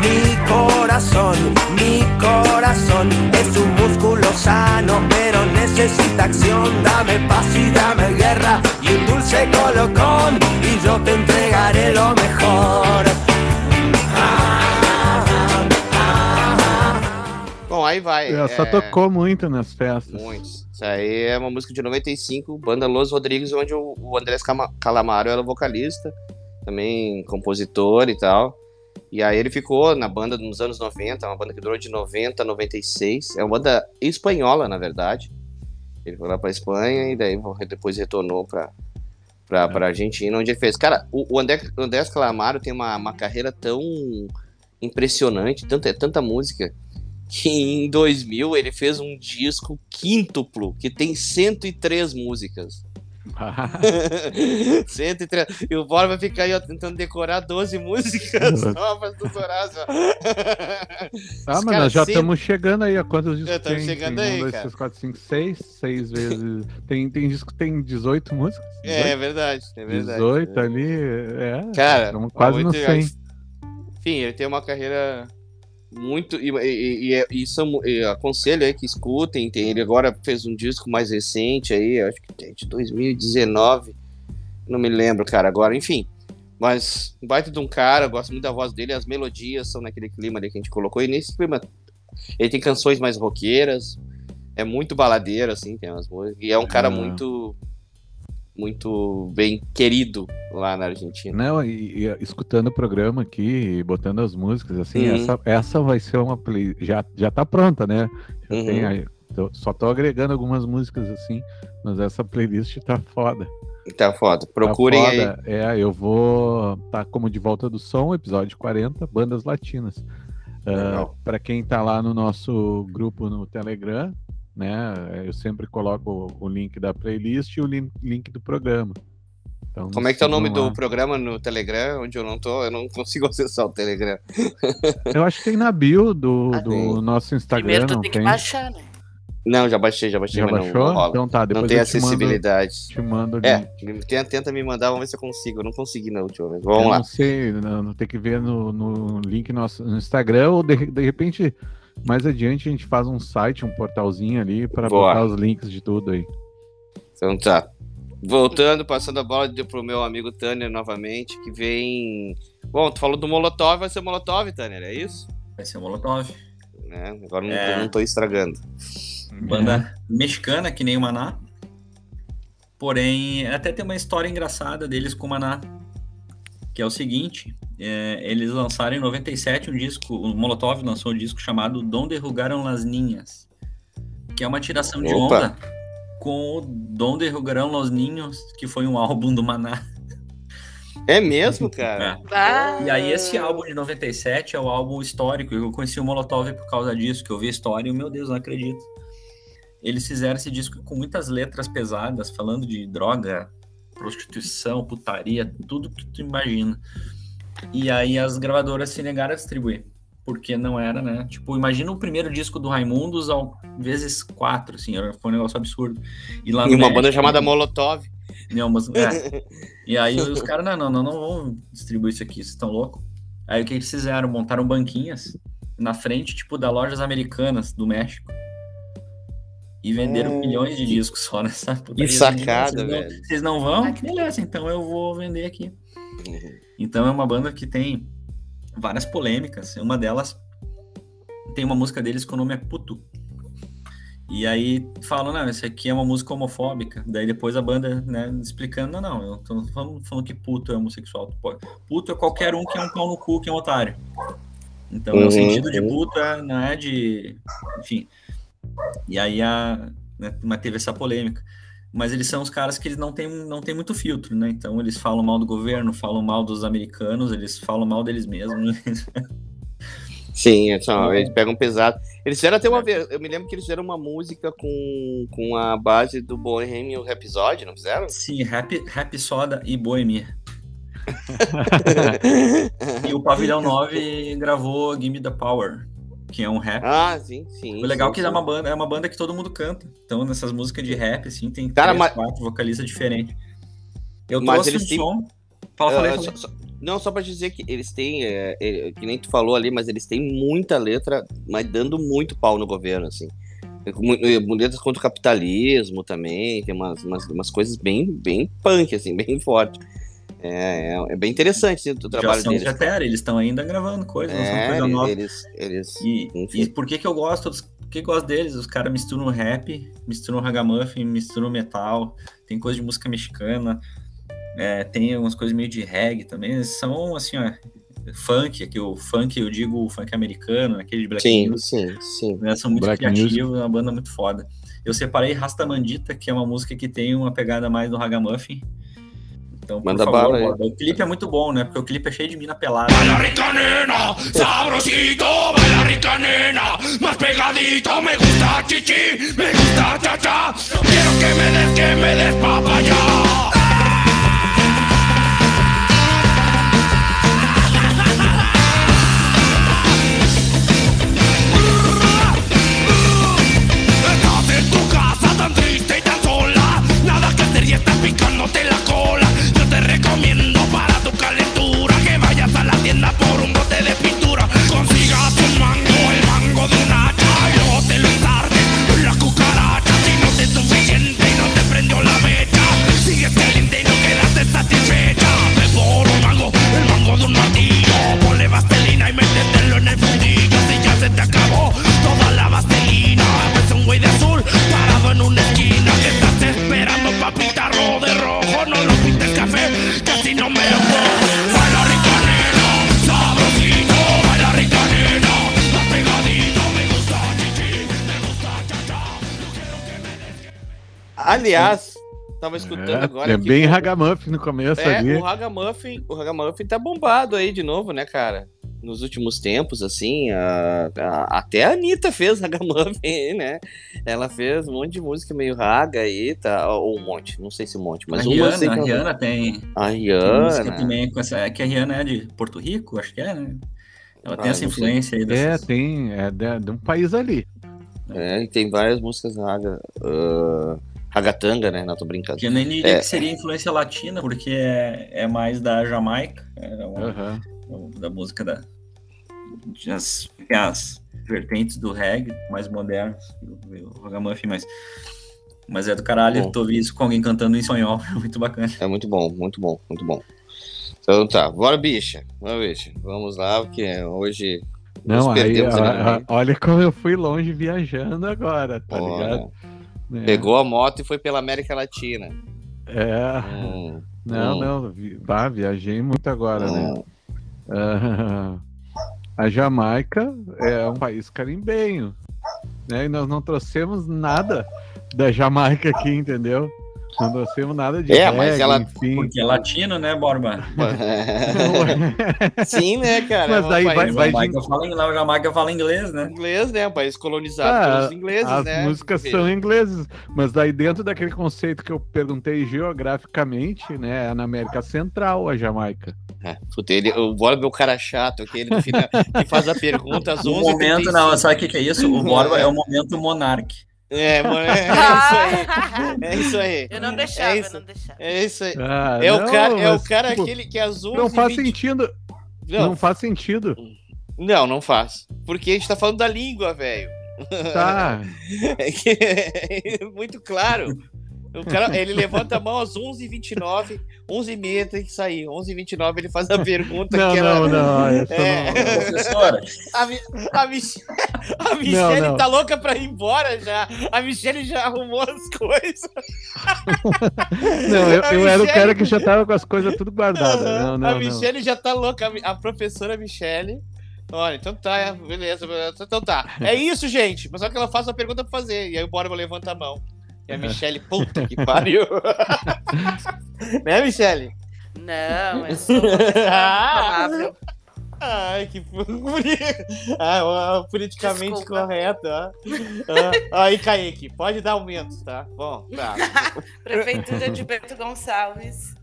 Mi corazón, mi corazón es un músculo sano, pero necesita acción. Dame paz y dame guerra y un dulce colocón y yo te entregaré lo mejor. Bom, aí vai. Essa é, tocou muito nas festas. Muitos. Isso aí é uma música de 95, banda Los Rodrigues, onde o, o Andrés Calamaro era vocalista, também compositor e tal. E aí ele ficou na banda nos anos 90, uma banda que durou de 90 a 96. É uma banda espanhola, na verdade. Ele foi lá pra Espanha e daí depois retornou pra, pra, pra Argentina, onde ele fez. Cara, o, o Andrés Calamaro tem uma, uma carreira tão impressionante, tanta, tanta música, que em 2000 ele fez um disco quíntuplo, que tem 103 músicas. 103. E o Bora vai ficar aí ó, tentando decorar 12 músicas novas do Sorazo. Ah, caras nós já sempre- estamos chegando aí a quantos discos É, tem? chegando tem aí, um, dois, cara. três, quatro, cinco, seis, seis vezes. tem, tem disco que tem 18 músicas? É, é verdade, é verdade. 18 ali, é. Cara, estamos quase no muito 100. legal. Enfim, ele tem uma carreira muito. E, e, e, e são- e aconselho aí que escutem. Tem, ele agora fez um disco mais recente aí, acho que tem de 2019. Não me lembro, cara, agora, enfim. Mas um baita de um cara, gosto muito da voz dele, as melodias são naquele clima ali que a gente colocou. E nesse clima, ele tem canções mais roqueiras, é muito baladeiro, assim, tem umas músicas. E é um cara Ah. muito. Muito bem querido lá na Argentina. Não, e, e escutando o programa aqui, botando as músicas, assim, Uhum. essa, essa vai ser uma play. Já, já tá pronta, né? Já Uhum. tem aí. Tô- só tô agregando algumas músicas assim, mas essa playlist tá foda. Tá foda. Tá Procurem aí. foda. É, eu vou. Tá como de volta do som, episódio 40, bandas latinas. Legal. para quem tá lá no nosso grupo no Telegram, né? Eu sempre coloco o link da playlist e o lin- link do programa. Então, Como é que tá o nome lá. do programa no Telegram? Onde eu não tô, eu não consigo acessar o Telegram. Eu acho que tem na bio do, Ah, do nosso Instagram, Primeiro tu não tem que tem? baixar, né? Não, já baixei, já baixei, Já baixou? não, então tá, depois não tem eu te mando, acessibilidade. te mando o É, tenta, me mandar, vamos ver se eu consigo. Eu não consegui na última vez. Eu Vamos lá. não sei, não, não tem que ver no, no link nosso no Instagram ou de, de repente mais adiante a gente faz um site, um portalzinho ali para botar os links de tudo aí. Então tá. Voltando, passando a bola de- pro meu amigo Tanner novamente, que vem. Bom, tu falou do Molotov, vai ser Molotov, Tanner, é isso? Vai ser Molotov. Né? Agora não, É. não tô estragando. Banda mexicana, que nem o Maná. Porém, até tem uma história engraçada deles com o Maná, que é o seguinte, é, eles lançaram em 97 um disco, o Molotov lançou um disco chamado Donde Rugaram las Ninhas, que é uma tiração de Opa. onda com o Donde Rugaram los Ninhos, que foi um álbum do Maná. É mesmo, cara? Ah, E aí esse álbum de 97 é o álbum histórico, eu conheci o Molotov por causa disso, que eu vi a história e, meu Deus, não acredito. Eles fizeram esse disco com muitas letras pesadas, falando de droga, prostituição, putaria, tudo que tu imagina. E aí as gravadoras se negaram a distribuir, porque não era, né? Tipo, imagina o primeiro disco do Raimundos ao vezes quatro, assim, foi um negócio absurdo. E lá E uma México- banda chamada Molotov. não, mas, é. E aí os caras, não, não, não, não vão distribuir isso aqui, vocês estão loucos? Aí o que eles fizeram? Montaram banquinhas na frente, tipo, da lojas americanas do México. E venderam Hum. milhões de discos só nessa putaria. sacada, vocês não, velho. Vocês não vão? Beleza, então eu vou vender aqui. Então é uma banda que tem várias polêmicas. Uma delas tem uma música deles que o nome é Puto. E aí falam, não, isso aqui é uma música homofóbica. Daí depois a banda, né, explicando, não, não, eu tô falando, falando que puto é homossexual. Puto é qualquer um que é um pau no cu, que é um otário. Então é Uhum, o sentido de uhum. puto é, não é de. Enfim. E aí a, né, mas teve essa polêmica. Mas eles são os caras que eles não têm, não têm muito filtro, né? Então eles falam mal do governo, falam mal dos americanos, eles falam mal deles mesmos. Sim, é só, eles pegam pesado. Eles fizeram até uma vez. Eu me lembro que eles fizeram uma música com, com a base do Bohemian Rhapsody, não fizeram? Sim, rap, rap soda e boemia. E o Pavilhão 9 gravou Give Me the Power, que é um rap. ah, sim, sim. O legal é sim, que sim. é uma banda, é uma banda que todo mundo canta. Então, nessas músicas de rap, assim, tem Cara, três, mas- quatro vocalistas diferentes. Eu Mas trouxe eles um têm- som. Fala, falei, falei. só- só- não, só pra dizer que eles têm, é, é, que nem tu falou ali, mas eles têm muita letra, mas dando muito pau no governo, assim. É é, Letras contra o capitalismo também, tem umas, umas, umas coisas bem, bem punk, assim, bem forte. É, é, é bem interessante assim, o Já trabalho são deles. veteranos, eles estão ainda gravando coisas, lançando É, coisa nova. eles, eles, E, e por que que eu gosto? dos- Por que eu gosto deles? Os caras misturam rap, misturam ragamuffin, misturam metal, tem coisa de música mexicana, é, tem algumas coisas meio de reggae também. Eles são, assim, ó, funk, aqui o funk, eu digo o funk americano, aquele de Black sim, Music, sim, sim. né, são muito Black criativos, é uma banda muito foda. Eu separei Rasta Mandita, que é uma música que tem uma pegada mais do ragamuffin. Então, por Manda favor, bala aí. O clipe é muito bom, né? Porque o clipe é cheio de mina pelada. Baila rica nena, sabrosito, baila rica nena, más pegadito, me gusta chichi, me gusta cha cha, quiero que me des, que me des papaya. É, é bem ragamuffin no começo É, ali. o Ragamuffin, o Ragamuffin tá bombado aí de novo, né, cara? Nos últimos tempos, assim, a- a- até a Anitta fez Ragamuffin, né? Ela fez um monte de música meio raga aí, tá? Ou um monte, não sei se um monte, mas a uma Rihanna, que a ela- Rihanna tem, A tem música Rihanna. também com essa. É que a Rihanna é de Porto Rico, acho que é, né? Ela tem Ah, essa não sei. influência aí É, dessas... tem. É de, de um país ali. É, e tem várias músicas raga. ah, ragatanga, né? Não tô brincando. Que eu nem diria É. que seria influência latina, porque é, é mais da Jamaica, é uma- Aham. da música da. As, as vertentes do reggae mais modernas, o, Ragamuffin, mas. Mas é do caralho, Bom. tô ouvindo isso com alguém cantando em espanhol, é muito bacana. É muito bom, muito bom, muito bom. Então tá, bora, bicha. Bora, bicha. Vamos lá, porque hoje. Não, aí, a- a- olha como eu fui longe viajando agora, tá Olha, ligado? É. Pegou a moto e foi pela América Latina. É. Hum, Não, Hum. não. Bah, viajei muito agora, né? hum. Ah, a Jamaica é um país carimbenho, né? E nós não trouxemos nada da Jamaica aqui, entendeu? Não trouxemos nada de É, mas reggae, ela- enfim. Porque é latino, né, Borba? Sim, né, cara? Mas É daí país vai- Jamaica fala, em- lá, Jamaica fala inglês, né? inglês, né? Um país colonizado Ah, pelos ingleses, As né? músicas filho? são ingleses, mas daí dentro daquele conceito que eu perguntei geograficamente, né, é na América Central, a Jamaica. É, puta, ele, o Borba é o cara chato, que ele no final, que faz a pergunta às O 11 momento, não, sabe o que, que é isso? O Borba é o momento monarque. É, mano, é, é isso aí. É isso aí. Eu não deixava, É eu isso. não deixava. É isso aí. Ah, É o não, cara, é o mas, cara tipo, aquele que às 11 Não faz 20 sentido. Não. Não, faz sentido. não, não faz. Porque a gente tá falando da língua, velho. Tá. É que é muito claro. O cara, ele levanta a mão às 11h29, 11h30 tem que sair. 11h29 ele faz a pergunta Não, que ela... não, não. É. não- Professora, A, a, Mich- a Michelle não. tá louca pra ir embora já. A Michelle já arrumou as coisas. Não, eu, A eu era o cara que já tava com as coisas tudo guardadas. Não, não, a não. Michelle já tá louca. A A, professora Michelle. Olha, então tá, beleza, beleza, então tá. É isso, gente. Mas só que ela faz uma pergunta pra fazer. E aí o Borba levanta a mão. E a Michelle, puta que pariu. né, Michelle? Não, eu sou uma pessoa amável. Ai, que ah, politicamente Desculpa. correto, ó. Ah, aí, Kaique, pode dar aumentos, tá? Bom, tá. Prefeitura de Bento Gonçalves.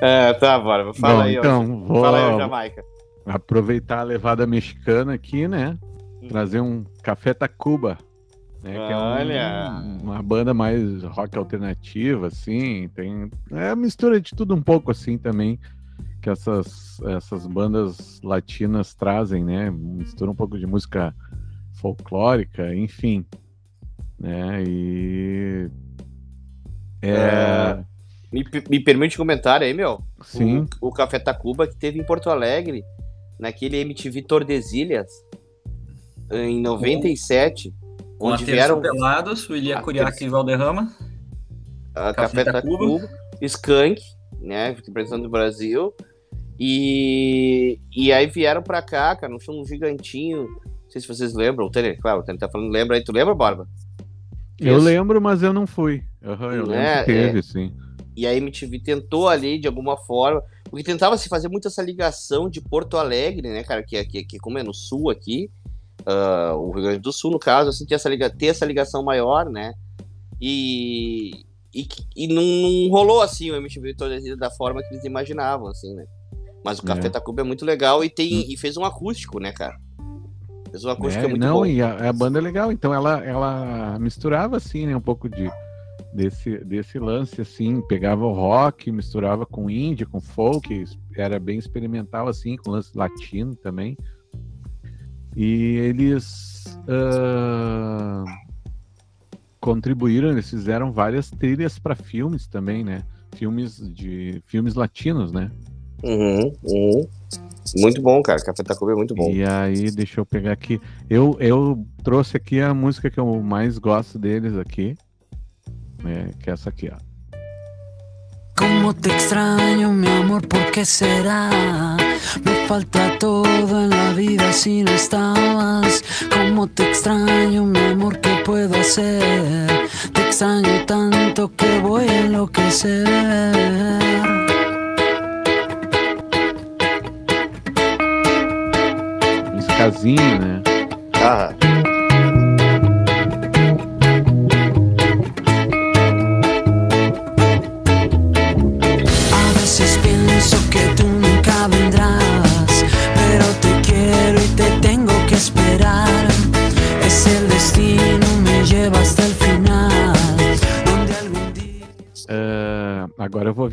É, tá, bora. Fala Bom, aí, ó. então, vou Fala aí, ó, Jamaica. aproveitar a levada mexicana aqui, né? Trazer um Café Tacuba. Né, que é um- Olha. uma banda mais rock alternativa, assim. Tem é a mistura de tudo um pouco, assim, também. Que essas, essas bandas latinas trazem, né? Mistura um pouco de música folclórica, enfim. Né? E. É. É, Me, me permite um comentário aí, meu. Sim. O, o Café Tacuba que teve em Porto Alegre, naquele MTV Tordesilhas, em 97, com onde vieram Pelados, o Ilia Terça- e Valderrama. a Café Café Tacuba. Tacuba, Skank, né, representando o Brasil, e, e aí vieram pra cá, cara, show gigantinho, não sei se vocês lembram, o Tele, claro, o Tele tá falando, lembra aí, tu lembra, Barba? Eu Isso. lembro, mas eu não fui. Aham, eu lembro É, que teve, sim. E a MTV tentou ali, de alguma forma, porque tentava se fazer muito essa ligação de Porto Alegre, né, cara, que, que, que como é no sul aqui, ah, o Rio Grande do Sul, no caso, assim, ter essa, liga, ter essa ligação maior, né, e, e, e não, não rolou, assim, o MTV Tordesilhas da forma que eles imaginavam, assim, né. Mas o Café É. Tacuba é muito legal e, tem, e fez um acústico, né, cara. Fez um acústico É, muito não, bom. e a, a banda é legal, então ela, ela misturava assim, né, um pouco de desse, desse lance assim, pegava o rock, misturava com indie, com folk, era bem experimental assim, com lance latino também. E eles ah, contribuíram, eles fizeram várias trilhas para filmes também, né? Filmes de filmes latinos, né? Uhum, uhum. Muito bom, cara. Café Tacuba é muito bom. E aí, deixa eu pegar aqui. Eu, eu trouxe aqui a música que eu mais gosto deles aqui. né, que é essa aqui, ó. Cómo te extraño, mi amor, ¿por qué será? Me falta todo en la vida si no estabas. Cómo te extraño, mi amor, ¿qué puedo hacer? Te extraño tanto que voy a enloquecer. Né? Ah,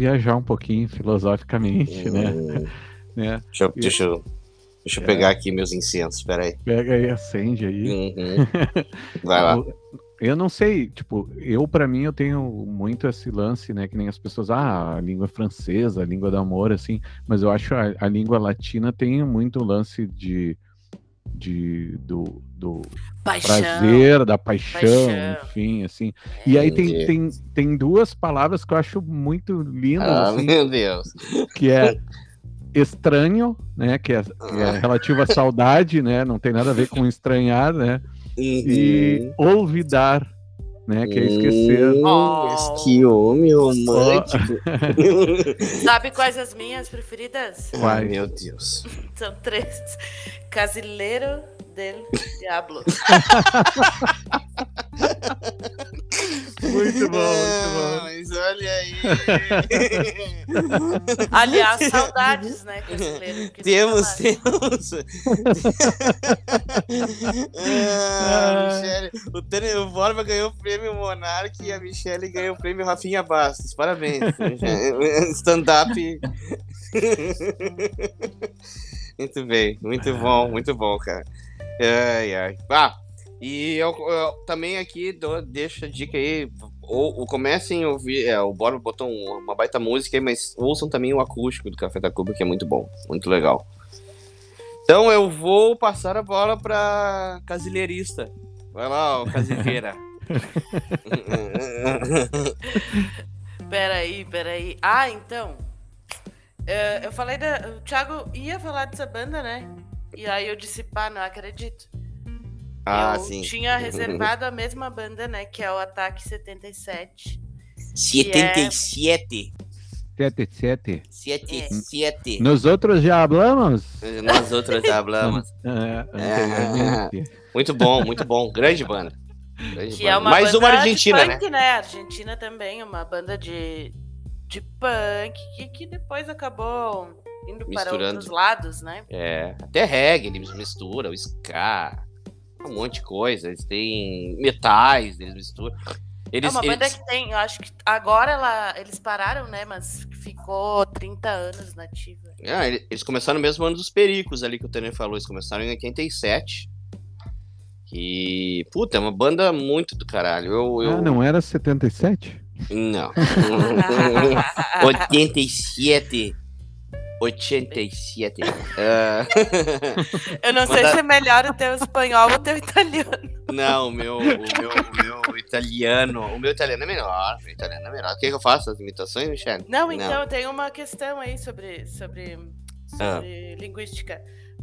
viajar um pouquinho filosoficamente, né? hum, né? deixa, eu- deixa, eu- deixa eu É. pegar aqui meus incensos, peraí. Pega aí, acende aí. Uhum. Vai lá. Eu- Eu não sei, tipo, eu para mim eu tenho muito esse lance, né, que nem as pessoas, ah, a língua francesa, a língua do amor, assim, mas eu acho a, a língua latina tem muito lance de, de do, do Paixão. prazer, da paixão, Paixão. enfim, assim. E aí tem, tem, tem duas palavras que eu acho muito lindas, Ah, assim, meu Deus. que é estranho, né? Que é, que é relativo à saudade, né? Não tem nada a ver com estranhar, né? E Uhum. olvidar, né? Que é esquecer. Oh. Que homem romântico. Sabe quais as minhas preferidas? Ai, meu Deus. São três. Casileiro del Diablo. Muito bom, Ah, muito Mas olha aí. Aliás, saudades, né, temos, temos. ah, Michele, o Tânia o Borba ganhou o prêmio Monark e a Michelle ganhou o prêmio Rafinha Bastos. Parabéns. Stand-up. muito bem, muito bom, muito bom, cara. Ai, ai. Ah, e eu, eu também aqui dou, deixo a dica aí. Ou, ou comecem a ouvir. É, o Borba botou um- uma baita música aí, mas ouçam também o acústico do Café da Cuba, que é muito bom, muito legal. Então eu vou passar a bola pra Casilheirista. Vai lá, ó, Casilheira. Peraí, peraí. Ah, então. É, eu falei da. O Thiago ia falar dessa banda, né? E aí eu disse, pá, não acredito. ah, eu sim. tinha reservado a mesma banda, né? Que é o Ataque 77. 77. Sete, sete. 77. Nos outros já hablamos? Nós outros já hablamos. É, anteriormente. Muito bom, muito bom. Grande banda. Grande Que banda. é uma Mais banda uma argentina, de né? punk, né? Argentina também, uma banda de, de punk que, que depois acabou indo para Misturando. outros lados, né? É, até reggae, eles misturam, o ska, um monte de coisa. Eles têm metais, eles misturam. Eles, é uma banda eles- que tem, eu acho que agora ela, eles pararam, né? Mas ficou 30 anos nativa. Ah, ele- eles começaram no mesmo ano dos Pericos ali que o Tânia falou. Eles começaram em 87. E, puta, é uma banda muito do caralho. Eu, eu... Ah, não era 77? Não. 87. 87. Ah, Eu não sei Manda- se é melhor o teu espanhol ou o teu italiano. não, o meu, o, meu, o meu italiano. O meu italiano é melhor. O italiano é melhor. Quer que eu faça as imitações, Michelle? Não, então tem uma questão aí sobre, sobre, Ah. sobre linguística.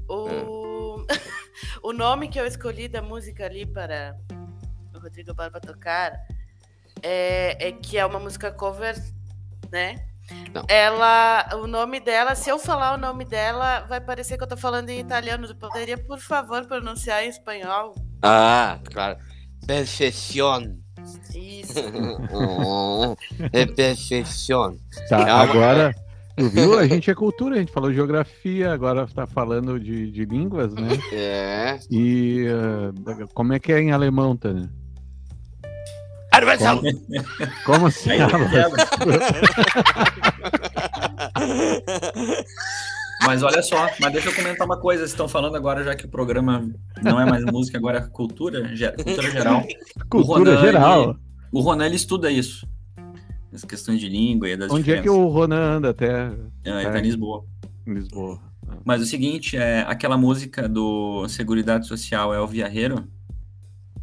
O, o nome que eu escolhi da música ali para o Rodrigo Barba tocar é, é que é uma música cover, né? Não. Ela, o nome dela, se eu falar o nome dela, vai parecer que eu tô falando em italiano. Poderia, por favor, pronunciar em espanhol? Ah, claro. Perfeição. Isso. é perfeição. Tá, É uma- agora, tu viu? A gente é cultura, a gente falou geografia, agora tá falando de, de línguas, né? É. E ah, como é que é em alemão, Tânia? Como fala? quebra. Mas olha só, mas deixa eu comentar uma coisa. Vocês estão falando agora, já que o programa não é mais música, agora é cultura, cultura geral. Cultura Ronan, geral. O Ronan ele estuda isso. As questões de língua e das Onde é que diferenças. o Ronan anda até É, ele tá em Lisboa. em Lisboa? Mas o seguinte, é aquela música do Seguridade Social é o Viarreiro,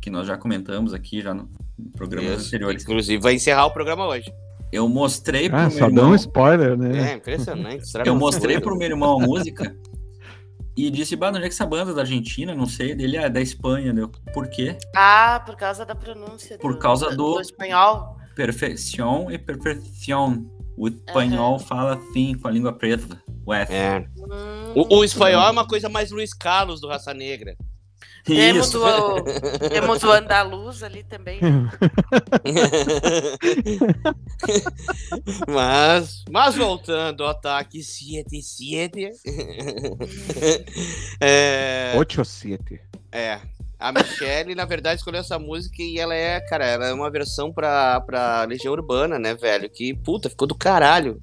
que nós já comentamos aqui já no programas Isso. anteriores. Inclusive, vai encerrar o programa hoje. Eu mostrei pro Ah, meu só dá irmão, um spoiler, né? É, impressionante. estraga eu mostrei pro meu irmão a música e disse, bah, onde é que essa banda é da Argentina? Não sei. Dele é da Espanha. Deu, por quê? Ah, por causa da pronúncia. Por causa do- espanhol. Perfeição e perfeição. O espanhol fala assim com a língua presa. O F. É. Hum. O, o espanhol é uma coisa mais Luiz Carlos do Raça Negra. Temos Isso. o, temos o andaluz ali também. mas, mas voltando ao ataque 77. é, 8 ou 7. é. A Michelle, na verdade, escolheu essa música e ela é, cara, ela é uma versão pra, pra Legião Urbana, né, velho? Que, puta, ficou do caralho.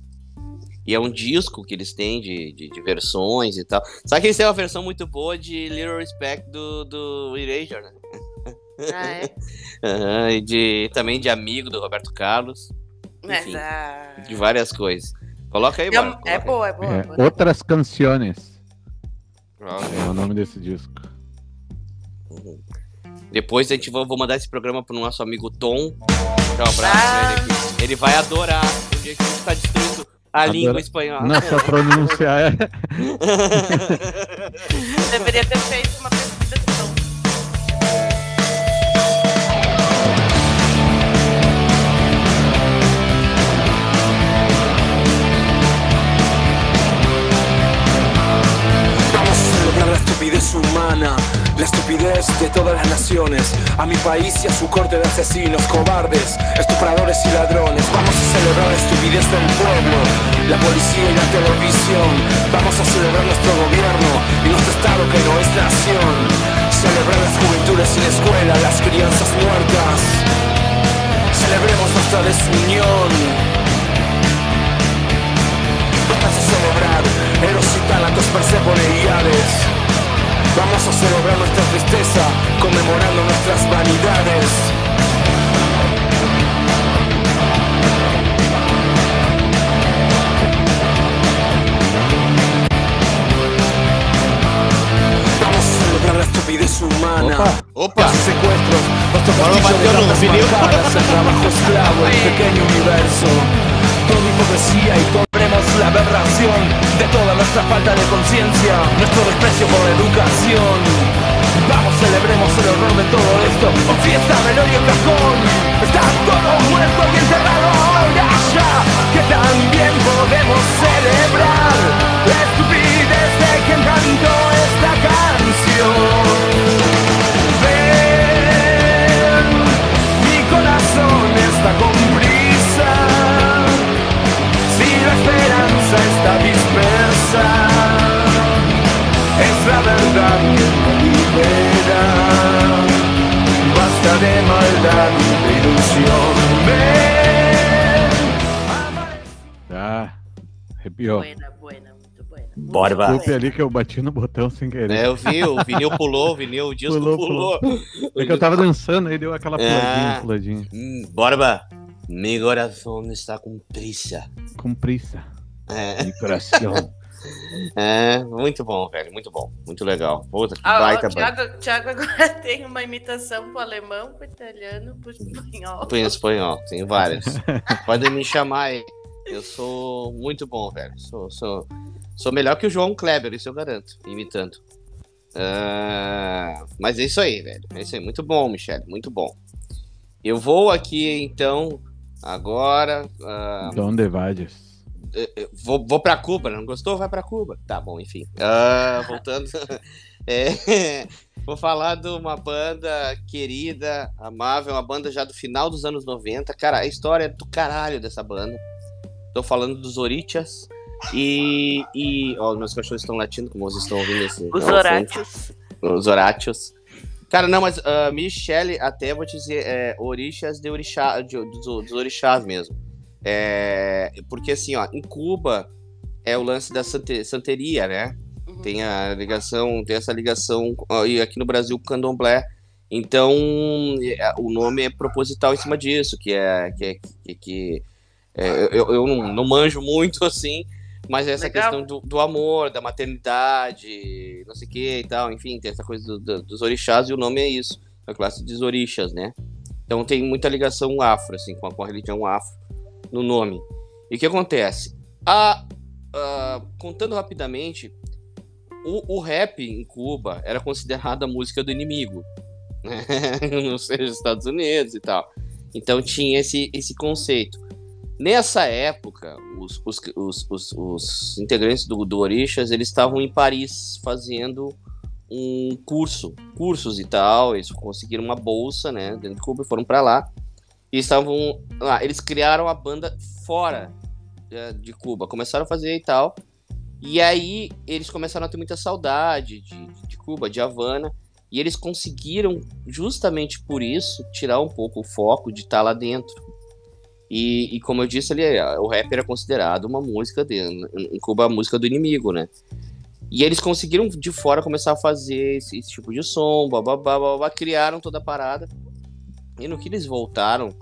E é um disco que eles têm de, de, de versões e tal. Sabe que eles têm uma versão muito boa de Little Respect do, do Erasure, né? Ah, é? Aham, e de, também de Amigo do Roberto Carlos. Mas, Enfim, ah, De várias coisas. Coloca aí, mano. é, é boa, é boa. É, boa. Outras Canciones Coloca aí. é o nome desse disco. Depois a gente vai, vou mandar esse programa pro nosso amigo Tom. Dá um abraço pra ele aqui. Ele vai adorar o dia que a gente tá destruindo a Adora- língua espanhola. Nossa pronúncia é. Deveria ter feito uma pesquisa humana, la estupidez de todas las naciones, a mi país y a su corte de asesinos, cobardes, estupradores y ladrones. Vamos a celebrar la estupidez del pueblo, la policía y la televisión. Vamos a celebrar nuestro gobierno y nuestro estado que no es nación. Celebrar las juventudes sin escuela, las crianzas muertas. Celebremos nuestra desunión. Vamos a celebrar Eros y Tánatos, Perséfone y Hades. Vamos a celebrar nuestra tristeza, conmemorando nuestras vanidades. Vamos a celebrar la estupidez humana. Opa! Opa! Los secuestros, nuestro de el trabajo esclavo, el pequeño universo. Toda hipocresía y la aberración de toda nuestra falta de conciencia, nuestro desprecio por la educación. Vamos, celebremos el horror de todo esto. Con fiesta, velorio cajón. Está todo muerto y enterrado ahora ya. Que también podemos celebrar la estupidez de quien cantó esta canción. Ven, mi corazón está con prisa. Si la esperanza dispersa, es la verdad que me libera. Basta de maldad y de ilusión. Ven. Ah, arrepiou. Buena, buena, muito buena. Muito Borba. Desculpe ali que eu bati no botão sem querer. É, eu vi, o vinil pulou, o vinil, o disco Pulou, pulou. É que eu tava dançando, aí deu aquela puladinha, Ah. puladinha. Hum, Borba, meu coração está com pressa. Com pressa. É, De coração. é, muito bom, velho, muito bom, muito legal. Puta, que Ah, baita o banda. Thiago, Thiago agora tem uma imitação pro alemão, pro italiano, pro espanhol. Em espanhol, tem várias. Podem me chamar aí. Eu sou muito bom, velho. Sou, sou, sou melhor que o João Kleber, isso eu garanto, imitando. Ah, mas é isso aí, velho. É isso aí. Muito bom, Michele, muito bom. Eu vou aqui, então, agora. ah, Donde vayas? Eh, eh, vou, vou pra Cuba, não gostou? Vai pra Cuba. Tá bom, enfim. Ah, voltando. É, vou falar de uma banda querida, amável, uma banda já do final dos anos 90. Cara, a história é do caralho dessa banda. Tô falando dos Orichas. E. e ó, meus cachorros estão latindo, como vocês estão ouvindo esse. Os. Horátios. Os Horatios. Cara, não, mas uh, Michele, até vou te dizer, é, orixás de orixá, de- dos, dos orixás mesmo. É, porque assim, ó, em Cuba é o lance da sante, santeria, né? Uhum. Tem a ligação, tem essa ligação, e aqui no Brasil, candomblé. Então, é, o nome é proposital em cima disso, que é. Que, é- que, que- é, eu, eu não, não manjo muito assim, mas essa Legal. questão do, do amor, da maternidade, não sei o que e tal, enfim, tem essa coisa do- do- dos orixás e o nome é isso, a classe dos orixás, né? Então tem muita ligação afro, assim, com a, com a religião afro no nome. E o que acontece? A, a- contando rapidamente, o, o rap em Cuba era considerado a música do inimigo, né? nos Estados Unidos e tal. Então tinha esse, esse conceito. Nessa época, os, os, os, os, integrantes do, do Orixás, eles estavam em Paris fazendo um curso, cursos e tal, eles conseguiram uma bolsa, né, dentro de Cuba e foram para lá. E estavam lá, eles criaram a banda fora eh, de Cuba, começaram a fazer e tal. E aí eles começaram a ter muita saudade de, de Cuba, de Havana, e eles conseguiram, justamente por isso, tirar um pouco o foco de estar lá dentro. E, e como eu disse ali, o rap era considerado uma música de, em Cuba a música do inimigo, né? E eles conseguiram de fora começar a fazer esse, esse tipo de som, bababá, criaram toda a parada. E no que eles voltaram,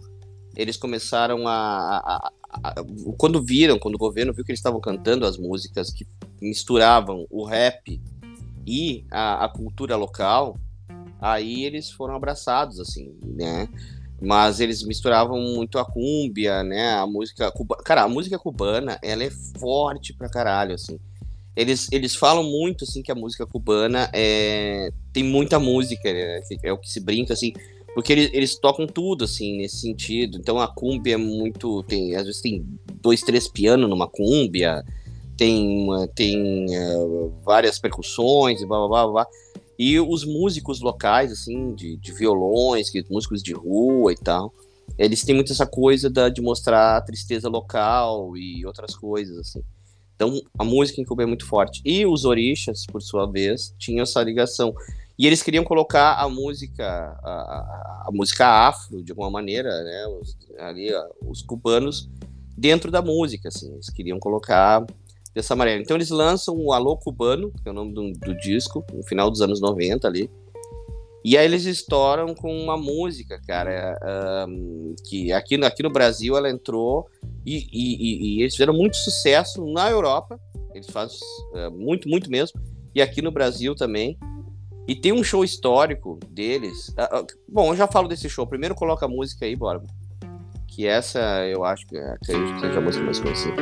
eles começaram a, a- a- Quando viram, quando o governo viu que eles estavam cantando as músicas que misturavam o rap e a, a cultura local, aí eles foram abraçados, assim, né? Mas eles misturavam muito a cúmbia, né? A música cubana. Cara, a música cubana, ela é forte pra caralho, assim. Eles, eles falam muito, assim, que a música cubana é... tem muita música, né? é o que se brinca, assim, porque eles, eles tocam tudo, assim, nesse sentido. Então a cúmbia é muito. Tem, às vezes tem dois, três pianos numa cúmbia, tem, tem uh, várias percussões e blá, blá, blá, blá. E os músicos locais, assim, de, de violões, que, músicos de rua e tal, eles têm muito essa coisa da, de mostrar a tristeza local e outras coisas, assim. Então, a música em Cuba é muito forte. E os orixas, por sua vez, tinham essa ligação. E eles queriam colocar a música, a, a, música afro, de alguma maneira, né? Os, ali, os cubanos, dentro da música, assim. Eles queriam colocar dessa maneira. Então eles lançam o Alô Cubano, que é o nome do, do, disco, no final dos anos 90 ali. E aí eles estouram com uma música, cara, um, que aqui, aqui no Brasil ela entrou e, e, e, eles fizeram muito sucesso na Europa, eles fazem uh, muito, muito mesmo, e aqui no Brasil também. E tem um show histórico deles. Uh, uh, bom, eu já falo desse show. Primeiro coloca a música aí, bora. Que essa eu acho que acredito que seja a música mais conhecida.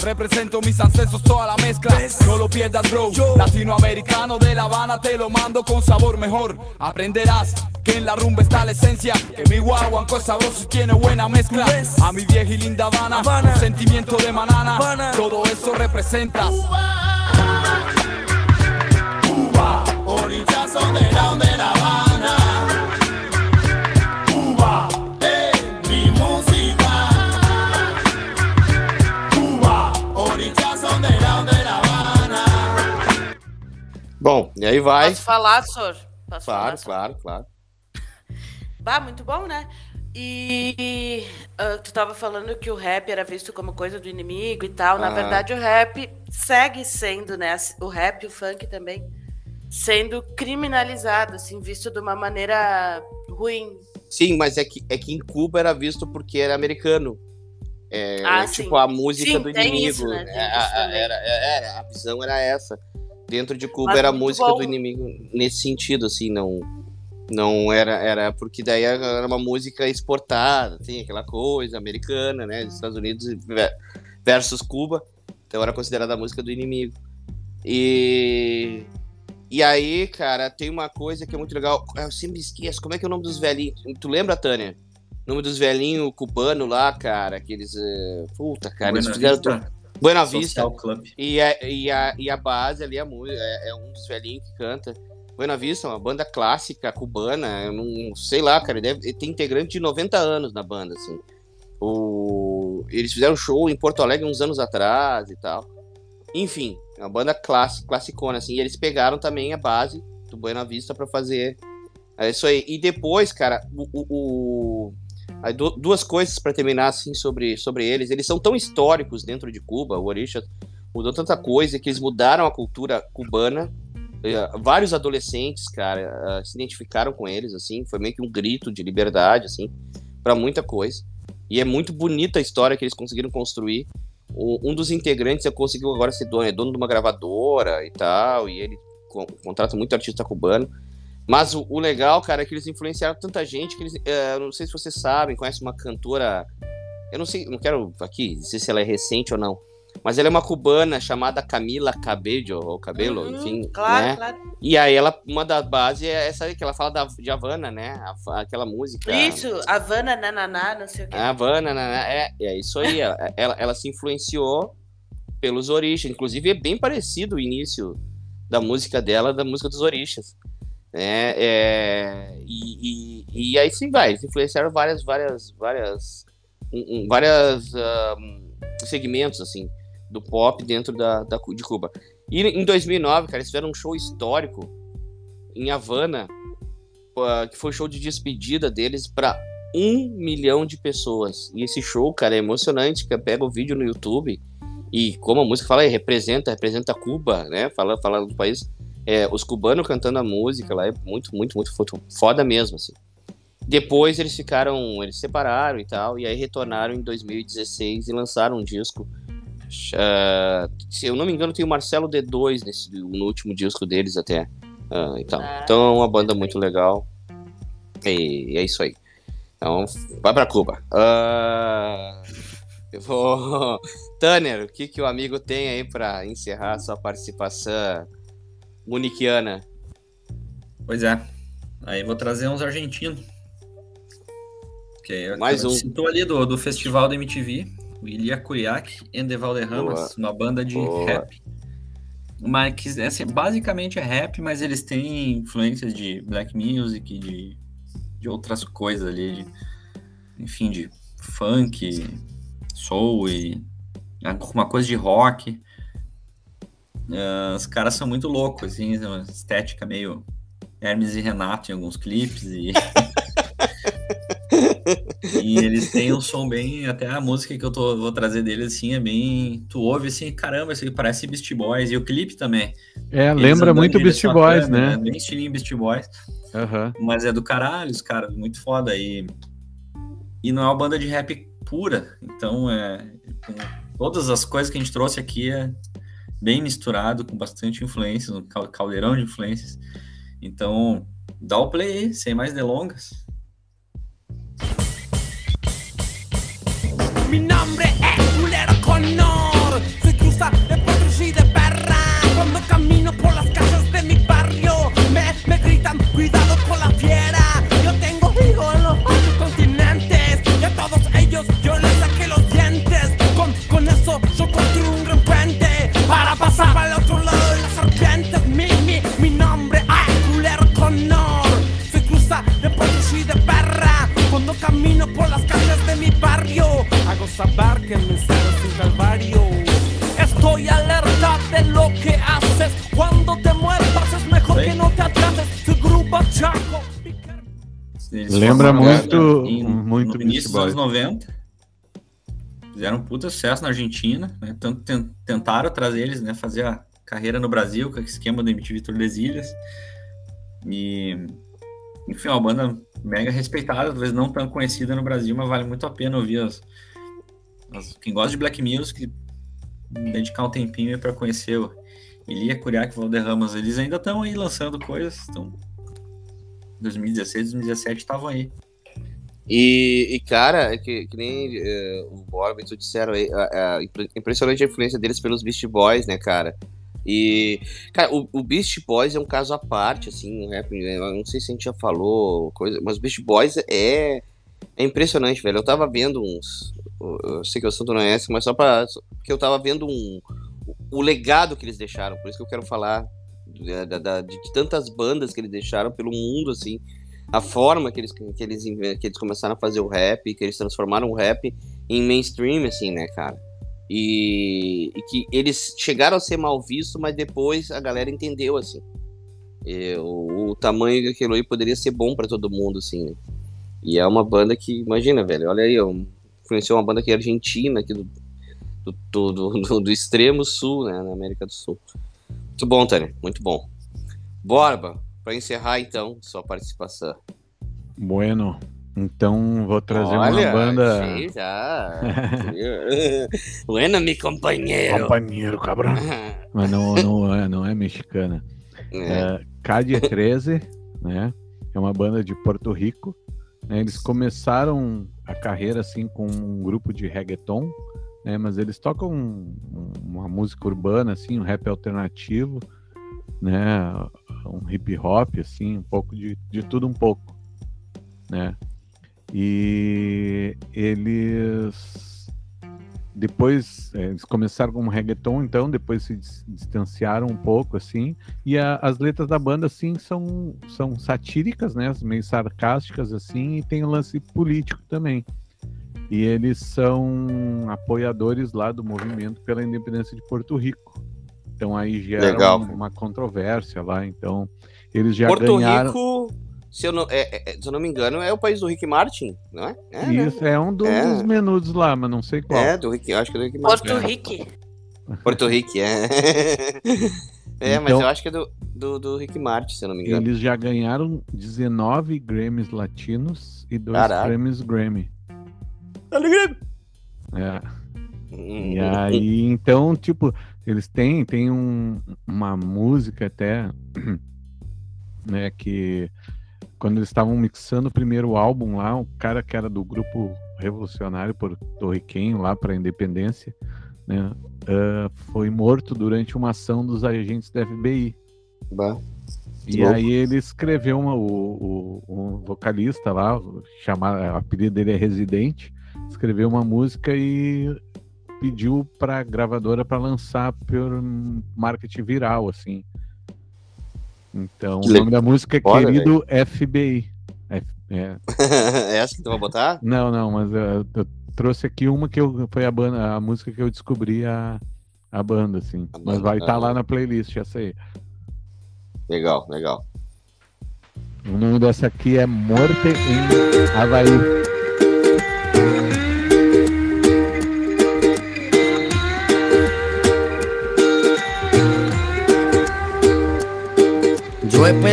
Represento mis ancestros, toda la mezcla. No lo pierdas, bro. Latinoamericano de La Habana, te lo mando con sabor mejor. Aprenderás que en la rumba está la esencia. Que mi guaguanco es sabroso y tiene buena mezcla. A mi vieja y linda Habana, sentimiento de manana. Todo eso representa. Cuba, orichazo de la, de la Habana. Bom, e aí vai. Posso falar, Sor? Posso Claro, falar, claro, claro. Bah, muito bom, né? E ah, tu tava falando que o rap era visto como coisa do inimigo e tal. Na Ah. verdade, o rap segue sendo, né? O rap e o funk também sendo criminalizado, assim, visto de uma maneira ruim. Sim, mas é que, é que em Cuba era visto porque era americano. É, Ah, tipo, sim. a música Sim, do inimigo. isso, né? Tem É, era, era- a visão era essa. Dentro de Cuba Mas era a música bom. do inimigo nesse sentido, assim, não. Não era, era porque daí era uma música exportada, tem aquela coisa americana, né? Dos Estados Unidos ve- versus Cuba. Então era considerada a música do inimigo. E. E aí, cara, tem uma coisa que é muito legal. Eu sempre esqueço. Como é que é o nome dos velhinhos? Tu lembra, Tânia? O nome dos velhinhos cubanos lá, cara, que eles. eh, Puta, cara, eles Buena fizeram. Vista tudo- Buena Vista. Club. E a, e, a, e a base ali, música, é, é um dos velhinhos que canta. Buena Vista, uma banda clássica cubana. Eu não sei lá, cara. Ele, deve, tem integrante de 90 anos na banda, assim. O, eles fizeram show em Porto Alegre uns anos atrás e tal. Enfim, é uma banda clássica, classicona, assim. E eles pegaram também a base do Buena Vista pra fazer é isso aí. E depois, cara, o- o- aí du- duas coisas pra terminar assim sobre, sobre eles. Eles são tão históricos dentro de Cuba, o Orixas mudou tanta coisa que eles mudaram a cultura cubana. Eh, Vários adolescentes, cara, eh, se identificaram com eles, assim, foi meio que um grito de liberdade, assim, pra muita coisa. E é muito bonita a história que eles conseguiram construir. Um dos integrantes conseguiu agora ser dono, é dono de uma gravadora e tal, e ele co- contrata muito artista cubano. Mas o, o legal, cara, é que eles influenciaram tanta gente que eles. eu não sei se vocês sabem, conhece uma cantora. Eu não sei, não quero aqui dizer se ela é recente ou não. Mas ela é uma cubana chamada Camila Cabello, ou Cabelo, Uhum, enfim. Claro, né? claro. E aí ela, uma das bases é essa aí que ela fala da, de Havana, né? A aquela música. Isso, Havana, Nananá, não sei o quê. Havana, né? É, é isso aí. ela, ela, ela se influenciou pelos Orixas. Inclusive é bem parecido o início da música dela, da música dos Orixas. É, é, e, e, e, aí sim vai, eles influenciaram várias, várias, várias, um, um, várias um, segmentos assim do pop dentro da, da, de Cuba. E em 2009, cara, eles fizeram um show histórico em Havana, que foi show de despedida deles para um milhão de pessoas. E esse show, cara, é emocionante. Que pega o vídeo no YouTube e como a música fala, representa, representa Cuba, né? Fala, fala do país. É, os cubanos cantando a música lá é muito, muito, muito foda mesmo, assim. Depois eles ficaram, eles separaram e tal, e aí retornaram em 2016 e lançaram um disco. Uh, se eu não me engano, tem o Marcelo D2 nesse, no último disco deles até. Uh, então. Ah. então é uma banda muito legal. E é isso aí. Então, vai pra Cuba. Uh, eu vou. Tanner, o que, que o amigo tem aí para encerrar sua participação muniquiana? Pois é. Aí vou trazer uns argentinos. Mais um. Citou ali do, do festival da MTV, o Ilia and the Valderramas, uma banda de Boa. rap. Mas que, assim, basicamente é rap, mas eles têm influências de black music, de de outras coisas ali, de, enfim, de funk, soul e uma coisa de rock. Uh, os caras são muito loucos, assim, uma estética meio Hermes e Renato em alguns clipes e e eles têm um som bem, até a música que eu tô, vou trazer deles assim é bem, tu ouve assim, caramba, isso parece Beast Boys e o clipe também. É, eles lembra muito Beast Boys, né? né? Bem estilinho Beast Boys. Uhum. Mas é do caralho, os caras, muito foda e e não é uma banda de rap pura, então é todas as coisas que a gente trouxe aqui é bem misturado com bastante influências, um caldeirão de influências. Então, dá o play aí, sem mais delongas. Saber que mensaje es un calvario. Estoy alerta de lo que haces. Cuando te muevas es mejor Sim. que no te atrases. Tu grupo Chaco. Lembra muito, em, muito no início dos anos 90. Fizeram um puta sucesso na Argentina. Né? Tanto tentaram trazer eles, né? Fazer a carreira no Brasil com o esquema do MTV Tordesilhas. E enfim, é uma banda mega respeitada, talvez não tão conhecida no Brasil, mas vale muito a pena ouvir as, as quem gosta de Black Music, dedicar um tempinho para conhecer o Ilia Kuriak e Valderramas. Eles ainda estão aí lançando coisas, estão 2016, 2017 estavam aí. E, e, cara, é que, que nem uh, o Borba e tu disseram aí, uh, uh, impressionante a influência deles pelos Beast Boys, né, cara? E, cara, o, o Beast Boys é um caso à parte, assim, né? não sei se a gente já falou, coisa, mas o Beast Boys é, é impressionante, velho. Eu tava vendo uns. Eu sei que o assunto não é esse, mas só pra. que eu tava vendo um. O legado que eles deixaram, por isso que eu quero falar da, da, de, tantas bandas que eles deixaram pelo mundo, assim. A forma que eles, que, eles, que eles começaram a fazer o rap, que eles transformaram o rap em mainstream, assim, né, cara? E, e, que eles chegaram a ser mal vistos, mas depois a galera entendeu, assim. E, o, o, tamanho daquilo aí poderia ser bom para todo mundo, assim, né? E é uma banda que, imagina, velho, olha aí, influenciou uma banda aqui argentina, aqui do, do, do, do, do extremo sul, né, na América do Sul. Muito bom, Tânia, muito bom. Borba, para encerrar então sua participação. Bueno, então vou trazer Olha, uma banda. Bueno, mi companheiro. Companheiro, cabrão. Mas não, não, é, não é mexicana. É. É, Cadie 13, né? É uma banda de Porto Rico. Né? Eles começaram a carreira assim com um grupo de reggaeton, né? Mas eles tocam um, uma música urbana, assim, um rap alternativo, né? Um hip hop, assim, um pouco de, de tudo um pouco, né? E eles depois é, eles começaram como reggaeton, então depois se dis- distanciaram um pouco assim. E a- as letras da banda assim são são satíricas, né, meio sarcásticas assim, e tem o lance político também. E eles são apoiadores lá do movimento pela independência de Porto Rico. Então aí gera Legal. um- uma controvérsia lá. Então eles já Porto ganharam. Rico, se eu, não, é- é- se eu não me engano, é o país do Rick Martin, não é? É, né? Isso é um dos É. menudos lá, mas não sei qual. É, do Rick, eu acho que é do Rick Martin. Porto Rico. Porto Rico, é. é, mas Então- eu acho que é do, do, do Rick Martin, se eu não me engano. Eles já ganharam 19 Grammys latinos e dois Caraca. Grammys Grammy. É. Hum. E aí, então, tipo, eles têm, têm um, uma música até, né, que quando eles estavam mixando o primeiro álbum lá, o cara que era do grupo revolucionário porto-riquenho lá para a independência, né, ah, foi morto durante uma ação dos agentes da FBI. Bah. E aí ele escreveu uma, o, o, o vocalista lá, chamar, o apelido dele é Residente, escreveu uma música e pediu para a gravadora para lançar por marketing viral, assim. Então, Que o nome da música é Foda, Querido FBI. F- é. é essa que tu vai botar? Não, não, mas eu, eu trouxe aqui uma que eu, foi a, banda, a música que eu descobri a, a banda, assim. A mas banda, vai estar ah. lá na playlist, essa aí. Legal, legal. O nome dessa aqui é Morte em Havaí.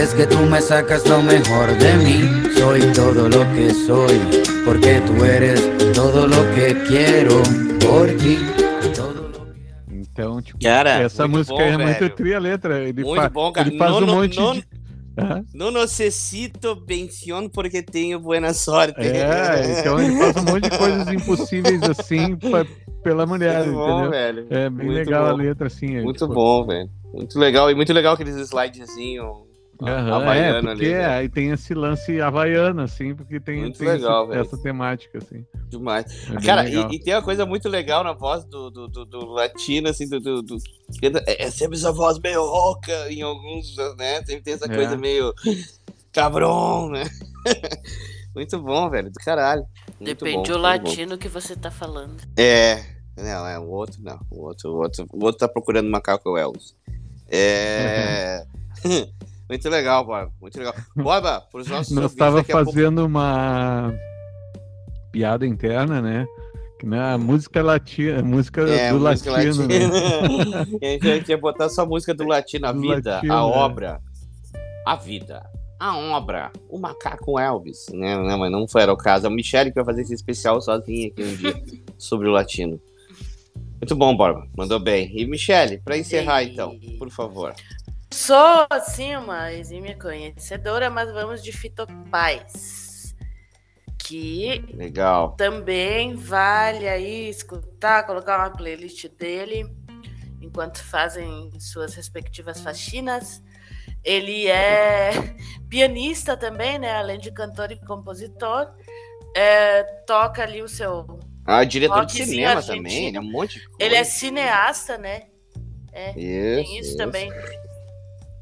Es que tú me sacas lo mejor de mí. Soy todo lo que soy, porque tú eres todo lo que quiero por ti. Então, tipo, Cara, essa música bom, é muito velho. tri a letra. Ele, Muito fa- bom, cara. ele faz Não, um monte não- de. Hã? Não necessito benção porque tenho boa sorte. É, então ele faz um monte de coisas impossíveis assim pa- pela mulher, Muito bom, entendeu? velho. É bem Muito legal a bom. letra, assim. é, Muito tipo, bom, velho. Muito legal. E muito legal aqueles slidezinhos aham, é, porque ali. né? aí tem esse lance havaiano, assim, porque tem, Muito tem legal, esse- essa temática, assim. Demais. É Cara, e, e tem uma coisa muito legal na voz do, do, do, do latino, assim, do. do, do- é, é sempre essa voz meio rouca em alguns, né? Sempre tem essa É. coisa meio cabrão, né? muito bom, velho, do caralho. Muito Depende bom, do muito bom. latino que você tá falando. É. Não, é o outro, não. O outro, o outro, o outro tá procurando macaco Elvis. É. muito legal, Borba. Muito legal. Borba, pros nossos Nós estava a pouco- fazendo uma piada interna, né? Que na música latina, música É, do música latino, né? latina. A gente ia botar só música do latino, a Do vida, latino, a é. obra, a vida, a obra, o macaco Elvis, né? Não, mas não foi era o caso. A Michelle que vai fazer esse especial sozinha aqui um dia sobre o latino. Muito bom, Borba. Mandou bem. E Michelle, para encerrar então, por favor. Sou, assim, uma exímia conhecedora, mas vamos de Fito Paz. Que Legal. também vale aí escutar, colocar uma playlist dele enquanto fazem suas respectivas faxinas. Ele é pianista também, né? Além de cantor e compositor. É, toca ali o seu. Ah, diretor de cinema argentino. também, ele é um monte de coisa. Ele é cineasta, né? É, Isso, tem isso isso. também.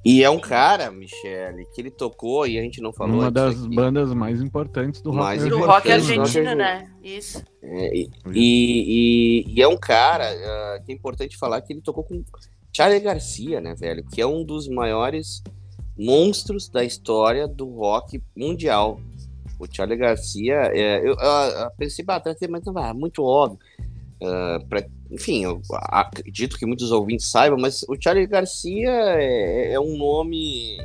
E é um cara, Michele, que ele tocou e a gente não falou Uma das aqui. bandas mais importantes do rock Mais Do importante, rock Argentino, argentino, né? Isso. É, e, e, e- e é um cara ah, que é importante falar que ele tocou com Charlie Garcia, né, velho? Que é um dos maiores monstros da história do rock mundial. O Charlie Garcia, é, eu, eu, eu pensei, bastante, mas não, é muito óbvio. Uh, pra, enfim, eu acredito que muitos ouvintes saibam, mas o Charlie Garcia é, é um nome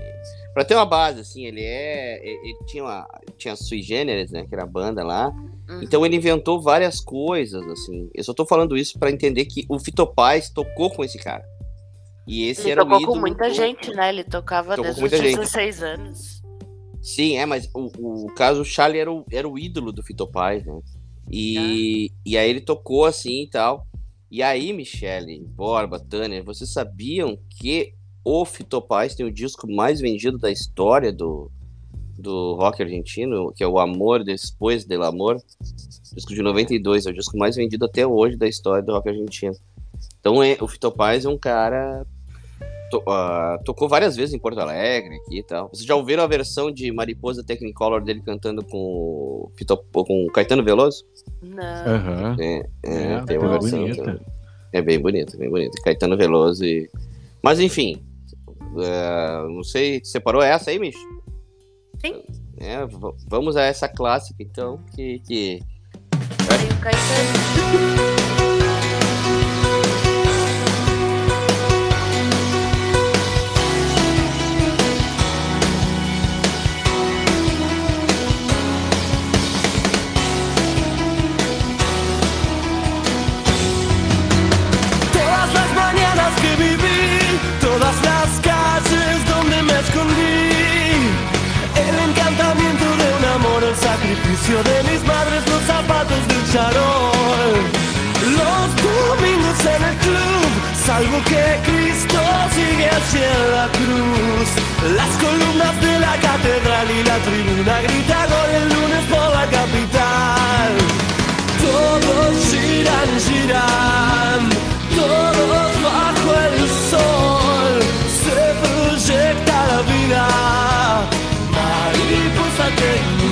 para ter uma base, assim, ele é. Ele tinha, uma, tinha Sui Generis, né? Que era a banda lá. Uhum. Então ele inventou várias coisas, assim. Eu só tô falando isso para entender que o Fito Paz tocou com esse cara. E esse ele era tocou o ídolo com muita do... gente, né? Ele tocava tocou desde os 16 gente. anos. Sim, é, mas o, o caso, o Charlie era o, era o ídolo do Fito Paz, né? E, ah. e aí ele tocou assim e tal. E aí, Michele, Borba, Tânia, vocês sabiam que o Fito Paz tem o disco mais vendido da história do, do rock argentino, que é o Amor Depois del Amor, disco de 92, é o disco mais vendido até hoje da história do rock argentino. Então é, o Fito Paz é um cara to, uh, tocou várias vezes em Porto Alegre aqui e tal. Vocês já ouviram a versão de Mariposa Technicolor dele cantando com com Caetano Veloso? Não. Uhum. É, é, é, tem uma versão. Bonita. É bem bonita, bem bonita. Caetano Veloso e... Mas enfim, uh, não sei, separou essa aí, Micho? Sim. É, vamos a essa clássica então, que... que... Tem o Caetano. De mis madres los zapatos del charol. Los domingos en el club, salvo que Cristo sigue hacia la cruz. Las columnas de la catedral y la tribuna grita gol el lunes por la capital. Todos giran, giran, todos bajo el sol. Se proyecta la vida, mariposa técnico.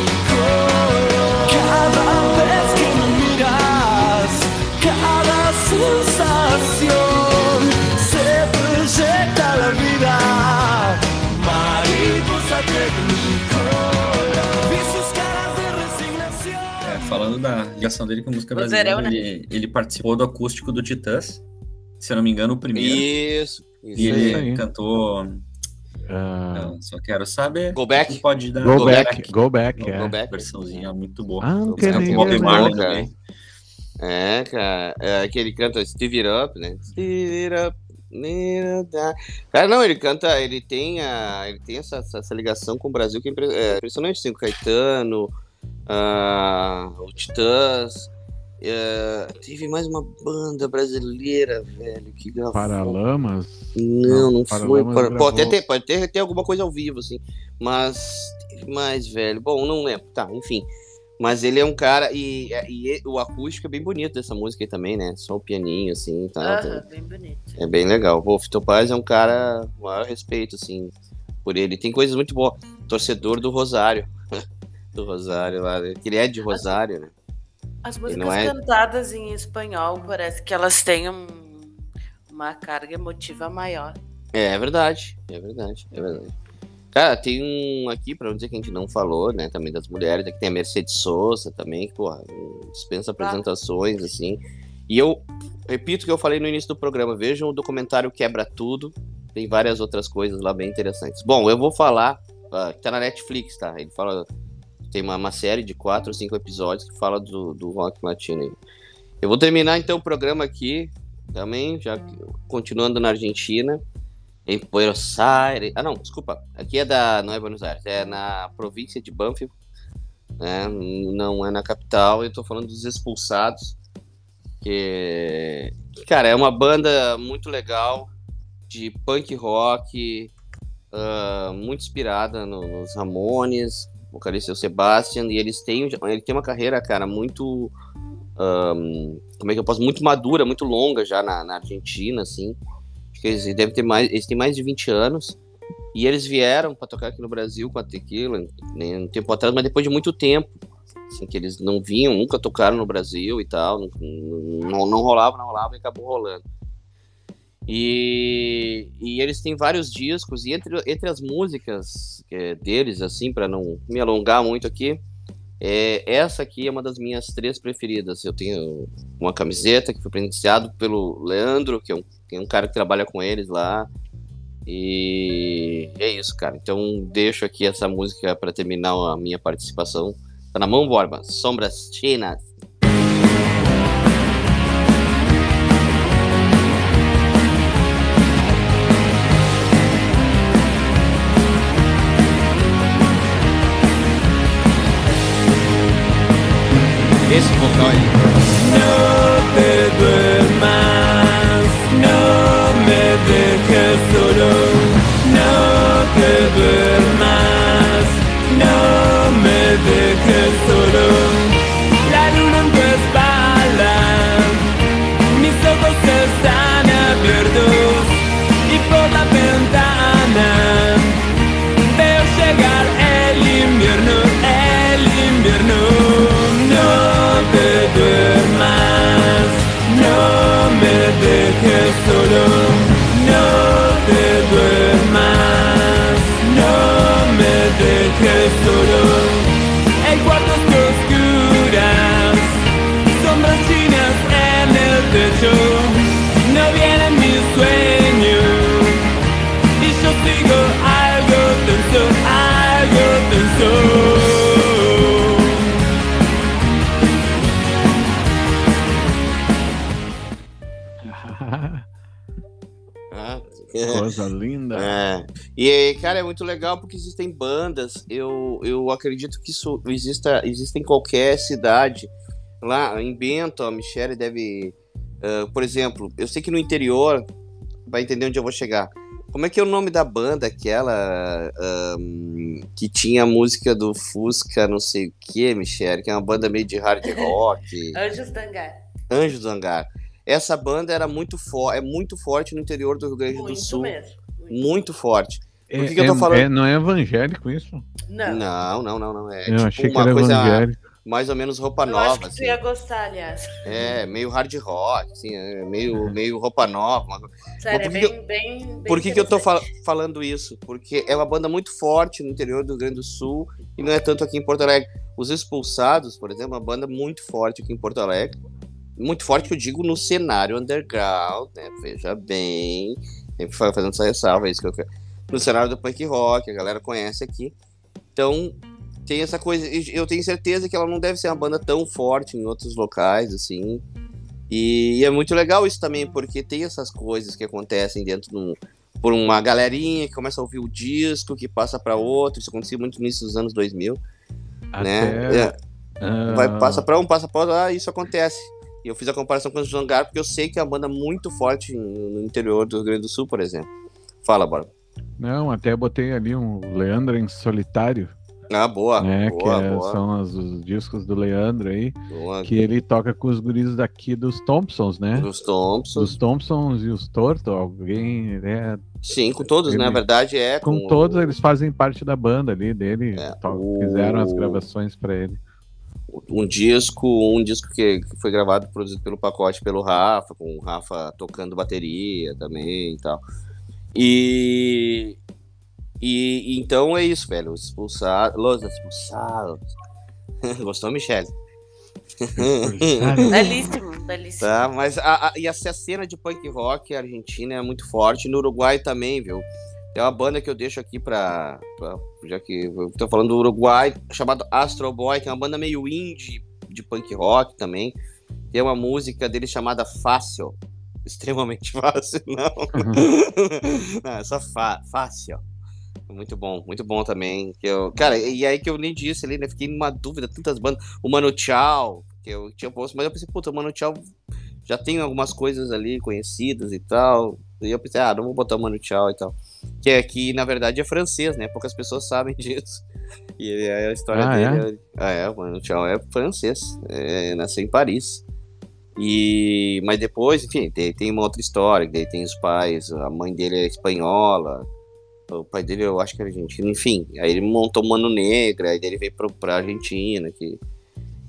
Falando da ligação dele com a música brasileira, né? ele, ele, participou do acústico do Titãs, se eu não me engano, o primeiro. Isso. isso e ele aí. cantou. Uh... só quero saber. Go back. Pode dar. Go, go back. back. Go back. Go, é, go back. Versãozinha muito boa. Ah, não quero nem Bob Marley também. É, cara. É que ele canta Steve It Up, né? Steve It Up. Cara, não, ele canta, ele tem, a, ele tem essa, essa ligação com o Brasil que é, é impressionante, assim, o Caetano, uh, o Titãs, uh, teve mais uma banda brasileira, velho, que gravou. Paralamas? Não, não, não foi. Para... Pode, até ter, pode ter, ter alguma coisa ao vivo, assim, mas teve mais, velho. Bom, não lembro, tá, enfim. Mas ele é um cara. E, e, o acústico é bem bonito dessa música aí também, né? Só o pianinho, assim. Tá, uhum, bem bonito. É bem legal. O Fito Paz é um cara. maior respeito, assim, por ele. Tem coisas muito boas. Torcedor do Rosário. Do Rosário lá. Né? Ele é de Rosário, as, né? As músicas é... cantadas em espanhol parece que elas têm um, uma carga emotiva maior. É, é verdade. É verdade. É verdade. Cara, tem um aqui, pra não dizer que a gente não falou, né? Também das mulheres. Aqui tem a Mercedes Souza também, que, porra, dispensa apresentações, assim. E eu repito o que eu falei no início do programa. Vejam o documentário Quebra Tudo. Tem várias outras coisas lá bem interessantes. Bom, eu vou falar. Uh, tá na Netflix, tá? Ele fala. Tem uma, uma série de quatro ou cinco episódios que fala do, do rock latino. Eu vou terminar então o programa aqui, também, já continuando na Argentina em Buenos Aires. Ah, não, desculpa. Aqui é da. Não é Buenos Aires, é na província de Banfield. Né? Não é na capital. Eu tô falando dos expulsados. Que, cara, é uma banda muito legal de punk rock, uh, muito inspirada no, nos Ramones, vocalista é o Sebastian, e eles têm, ele tem uma carreira, cara, muito. Um, como é que eu posso? Muito madura, muito longa já na, na Argentina, assim. Acho que eles devem ter mais, eles têm mais de 20 anos. E eles vieram para tocar aqui no Brasil com a Tequila, né, um tempo atrás, mas depois de muito tempo. Assim, que eles não vinham, nunca tocaram no Brasil e tal. Não, não, não rolava, não rolava e acabou rolando. E, e eles têm vários discos, e entre, entre as músicas é, deles, assim, para não me alongar muito aqui, é, essa aqui é uma das minhas três preferidas. Eu tenho uma camiseta que foi presenteado pelo Leandro, que é um, que é um cara que trabalha com eles lá. E é isso, cara. Então deixo aqui essa música para terminar a minha participação. Tá na mão, Borba. Sombras Chinas. Esse vocal aí. No te duermas, cara, é muito legal porque existem bandas. Eu, eu acredito que isso exista, existe em qualquer cidade. Lá em Bento, a Michelle deve. ah, por exemplo, eu sei que no interior vai entender onde eu vou chegar. Como é que é o nome da banda aquela ahm, que tinha a música do Fusca, não sei o que, Michelle, que é uma banda meio de hard rock. Anjos Dangar. Anjos do Hangar. Essa banda era muito forte, é muito forte no interior do Rio Grande do Muito Sul. mesmo. Muito forte. É, Por que que eu tô é- falando? é- não é evangélico isso? Não. Não, não, não, não. É eu tipo achei que uma era coisa evangélico. mais ou menos roupa Eu nova, acho que tu assim. ia gostar, aliás. É, meio hard rock, assim, é meio, meio roupa nova. Sério, por é que bem, bem, bem Por que, que eu tô fal- falando isso? Porque é uma banda muito forte no interior do Rio Grande do Sul e não é tanto aqui em Porto Alegre. Os Expulsados, por exemplo, é uma banda muito forte aqui em Porto Alegre. Muito forte que eu digo no cenário underground, né? Veja bem. Sempre fa- fazendo essa ressalva, é isso que eu quero. No cenário do punk rock, a galera conhece aqui. Então, tem essa coisa. e Eu tenho certeza que ela não deve ser uma banda tão forte em outros locais, assim. E, é muito legal isso também, porque tem essas coisas que acontecem dentro do, por uma galerinha que começa a ouvir o disco, que passa para outro. Isso acontecia muito no início dos anos 2000, né? Até, É, ah, vai, passa para um, passa para outro, ah, isso acontece. E eu fiz a comparação com os Jangar, porque eu sei que é uma banda muito forte no interior do Rio Grande do Sul, por exemplo. Fala, Bora. Não, até botei ali um Leandro em solitário, Ah, boa. né? boa, que é- boa, são os, os discos do Leandro aí, boa. que ele toca com os guris daqui dos Thompsons, né? Dos Thompsons. Dos Thompsons e os Torto, alguém, é, Sim, com todos, né? Na Ele- verdade é. com todos eles fazem parte da banda ali dele, É, o- fizeram as gravações pra ele. um disco, um disco que, que foi gravado, produzido pelo pacote pelo Rafa, com o Rafa tocando bateria também e tal. E, e então é isso, velho. Os expulsados. Los expulsados. Gostou, Michele? Belíssimo, belíssimo. Tá, mas a, a- e essa cena de punk rock argentina é muito forte, no Uruguai também, viu? Tem uma banda que eu deixo aqui pra, pra- já que eu tô falando do Uruguai, chamada Astro Boy, que é uma banda meio indie de punk rock também. Tem uma música dele chamada Fácil. Extremamente fácil, não. não, é só fácil. Muito bom, muito bom também. Que eu, cara, e aí que eu nem disse ali, né? Fiquei numa dúvida, tantas bandas. O Mano Tchau, que eu tinha posto, mas eu pensei, puta, o Mano Tchau já tem algumas coisas ali conhecidas e tal. E eu pensei, ah, não vou botar o Mano Tchau e tal. Que é que, na verdade, é francês, né? Poucas pessoas sabem disso. E aí a história Ah, dele. É? Ah, é, o Mano Tchau é francês. É, nasceu em Paris. E, mas depois, enfim, tem, tem uma outra história. Daí tem os pais, a mãe dele é espanhola. O pai dele, eu acho que era argentino, enfim. Aí ele montou Mano Negra, aí ele veio pro, pra Argentina. Que...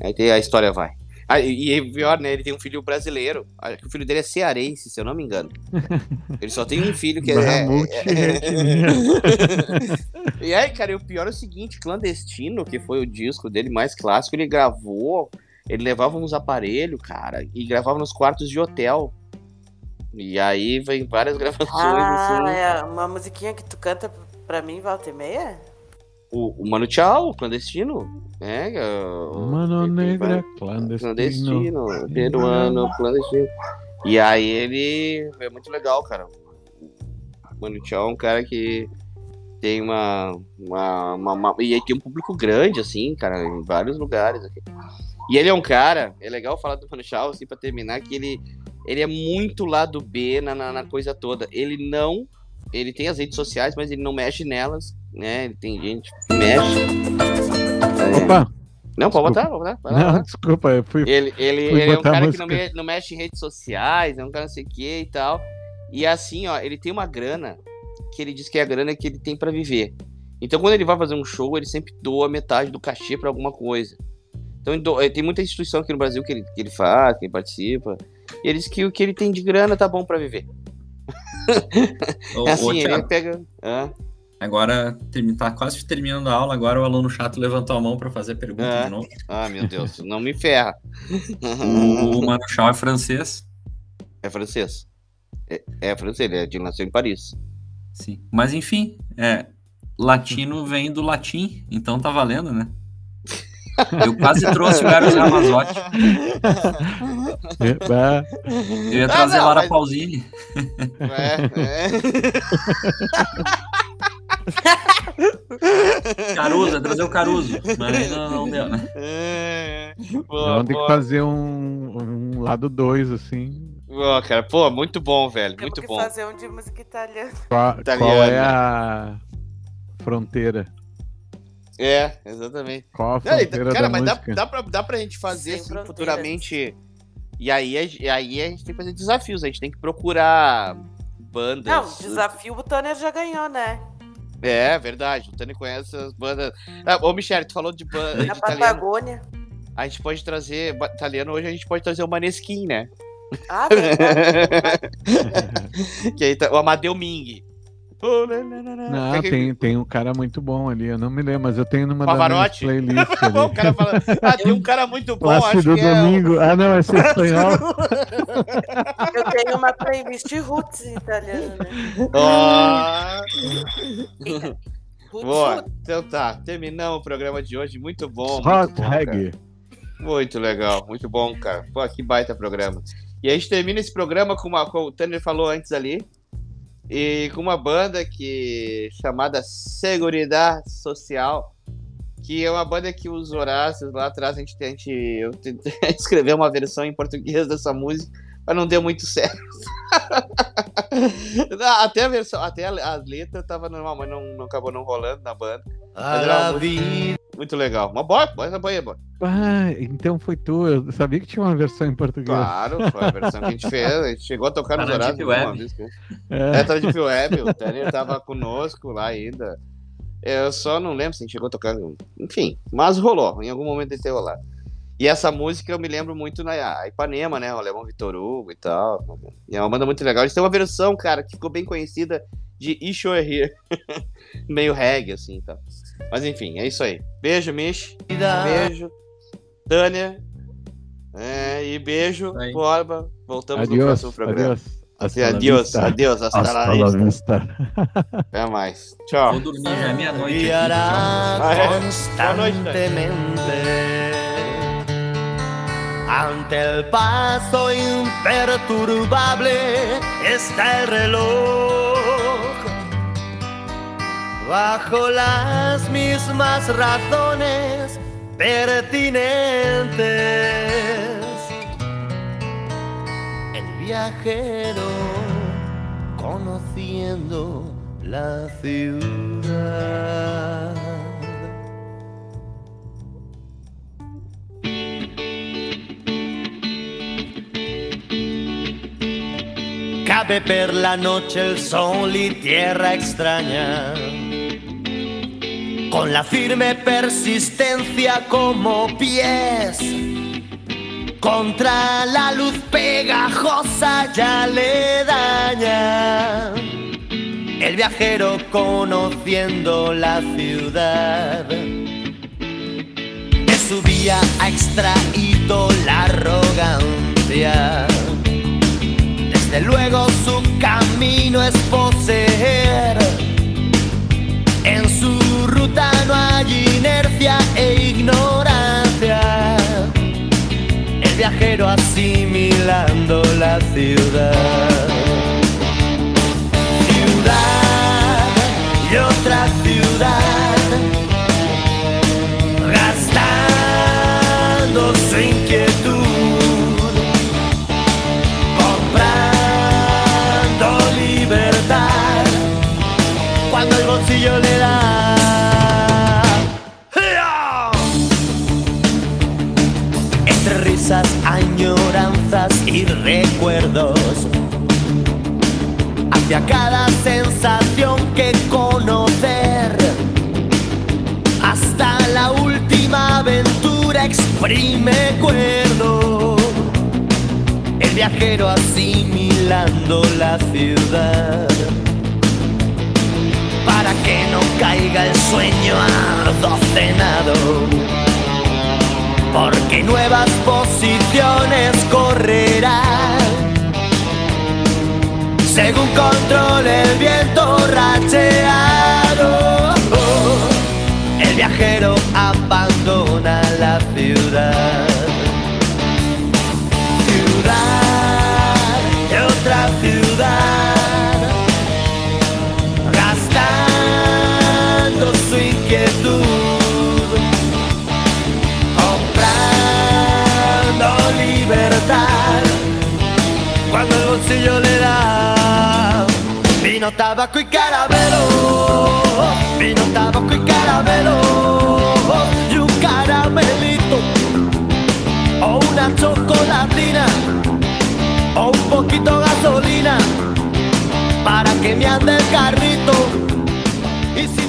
Aí tem- a história vai. Ah, e é pior, né? Ele tem um filho brasileiro. Acho que o filho dele é cearense, se eu não me engano. Ele só tem um filho que é. é, multi-etnia. E aí, cara, e o pior é o seguinte: Clandestino, que foi o disco dele mais clássico, ele gravou. Ele levava uns aparelhos, cara, e gravava nos quartos de hotel. E aí vem várias gravações, Ah, assim. é uma musiquinha que tu canta pra mim, volta e meia? O, o Mano Tchau, o clandestino. É, é, o- Mano negra, clandestino. Clandestino, peruano, clandestino. E aí ele é muito legal, cara. O Mano Tchau é um cara que tem uma, uma, uma- uma- E aí tem um público grande, assim, cara, em vários lugares aqui. E ele é um cara, é legal falar do Mano assim, pra terminar, que ele, ele é muito lado B na, na, na coisa toda. Ele não. Ele tem as redes sociais, mas ele não mexe nelas, né? Ele tem gente que mexe. É. Opa! Não, pode Desculpa. botar, pode botar. vai lá. Não, desculpa, eu fui. Ele, ele, Fui ele é um cara que não, me- não mexe em redes sociais, é um cara não sei o que e tal. E assim, ó, ele tem uma grana que ele diz que é a grana que ele tem pra viver. Então, quando ele vai fazer um show, ele sempre doa metade do cachê pra alguma coisa. Então, ele doa- tem muita instituição aqui no Brasil que ele, que ele faz, que ele participa. E ele diz que o que ele tem de grana tá bom pra viver. Ô, É ô, assim, ele Thiago, pega. Hã? Agora tá quase terminando a aula, agora o aluno chato levantou a mão para fazer pergunta É. de novo. Ah, meu Deus, não me ferra. O, Chao é francês. É francês. É, é francês, ele é de nasceu em Paris. Sim. Mas enfim, é, latino vem do latim, então tá valendo, né? Eu quase trouxe o Eros Ramazotti. Bah, Eu ia Ah, trazer não, Lara mas- Pausini. É, é. Caruso, ia trazer o Caruso. Mas não, não deu, né? É. Boa, ter que fazer um, um lado 2, assim. Boa, cara. Pô, muito bom, velho. Temos Muito que bom. fazer um de música italiana. Qual, Italiano. qual é a fronteira? É, exatamente. Qual a Não, fronteira cara, da mas dá, música? dá, pra, dá pra gente fazer assim, futuramente. E aí, a- e aí a gente tem que fazer desafios. A gente tem que procurar bandas. Não, desafio o Tanner já ganhou, né? É, verdade. O Tânia conhece as bandas. Ah, ô, Michele, tu falou de banda Na. Patagônia. A gente pode trazer. Italiano hoje a gente pode trazer o Maneskin, né? Ah, verdade. que aí tá, o Amadeu Ming. Não, tem, tem um cara muito bom ali, eu não me lembro, mas eu tenho numa das minhas Pavarotti? playlists o ali. cara fala, ah, tem um cara muito bom, acho Plácido que é. o- Domingo. Ah, não, esse é espanhol. Eu tenho uma playlist roots italiana, né? Roots, boa. Então tá, terminamos o programa de hoje. Muito bom. Muito Hot cara. Reggae. Muito legal, muito bom, cara. Pô, que baita programa. E a gente termina esse programa com uma. Com o Tanner falou antes ali. E com uma banda que chamada Seguridade Social. Que é uma banda que os Horácios lá atrás a gente, a gente eu tentei escrever uma versão em português dessa música, mas não deu muito certo. Até a versão, até a, a letra tava normal, mas não, não acabou não rolando na banda. Muito, muito legal. Uma boa, boa, boa, boa. Ah, então foi tu. Eu sabia que tinha uma versão em português. Claro, foi a versão que a gente fez. A gente chegou a tocar Tá nos horários. Uma vez, né? É. É, tá Deep Web. O Tanner tava conosco lá ainda. Eu só não lembro se a gente chegou a tocar. Enfim, mas rolou. Em algum momento ele ter rolado. E essa música eu me lembro muito na Ipanema, né? O Alemão Vitor Hugo e tal. E é uma banda muito legal. Eles têm uma versão, cara, que ficou bem conhecida de Ish You're Here. Meio reggae, assim e tal. Mas enfim, é isso aí. Beijo, Mish. Beijo. Tânia. É, e beijo, Aí. Borba. Voltamos no Adiós, próximo programa. adiós. Assim, Hasta la adiós, hasta Hasta la la vista. vista. Até mais. Tchau. Vou dormir já é meia-noite. Ah, é. Constantemente ante el paso imperturbable está el reloj bajo las mismas razones pertinentes el viajero conociendo la ciudad. Cabe per la noche el sol y tierra extraña, con la firme persistencia como pies contra la luz pegajosa ya le daña. El viajero conociendo la ciudad de su vía ha extraído la arrogancia. Desde luego su camino es poseer. En su ruta no hay inercia e ignorancia. El viajero asimilando la. Ciudad y recuerdos. Hacia cada sensación que conocer. Hasta la última aventura exprime cuerdo. El viajero asimilando la ciudad para que no caiga el sueño adocenado. Porque nuevas posiciones correrá. Según controle el viento racheado, el viajero abandona la ciudad. Ciudad otra ciudad cuando el bolsillo le da. Vino, tabaco y caramelo, vino, tabaco y caramelo, y un caramelito, o una chocolatina, o un poquito gasolina. Para que me ande el carrito. Y si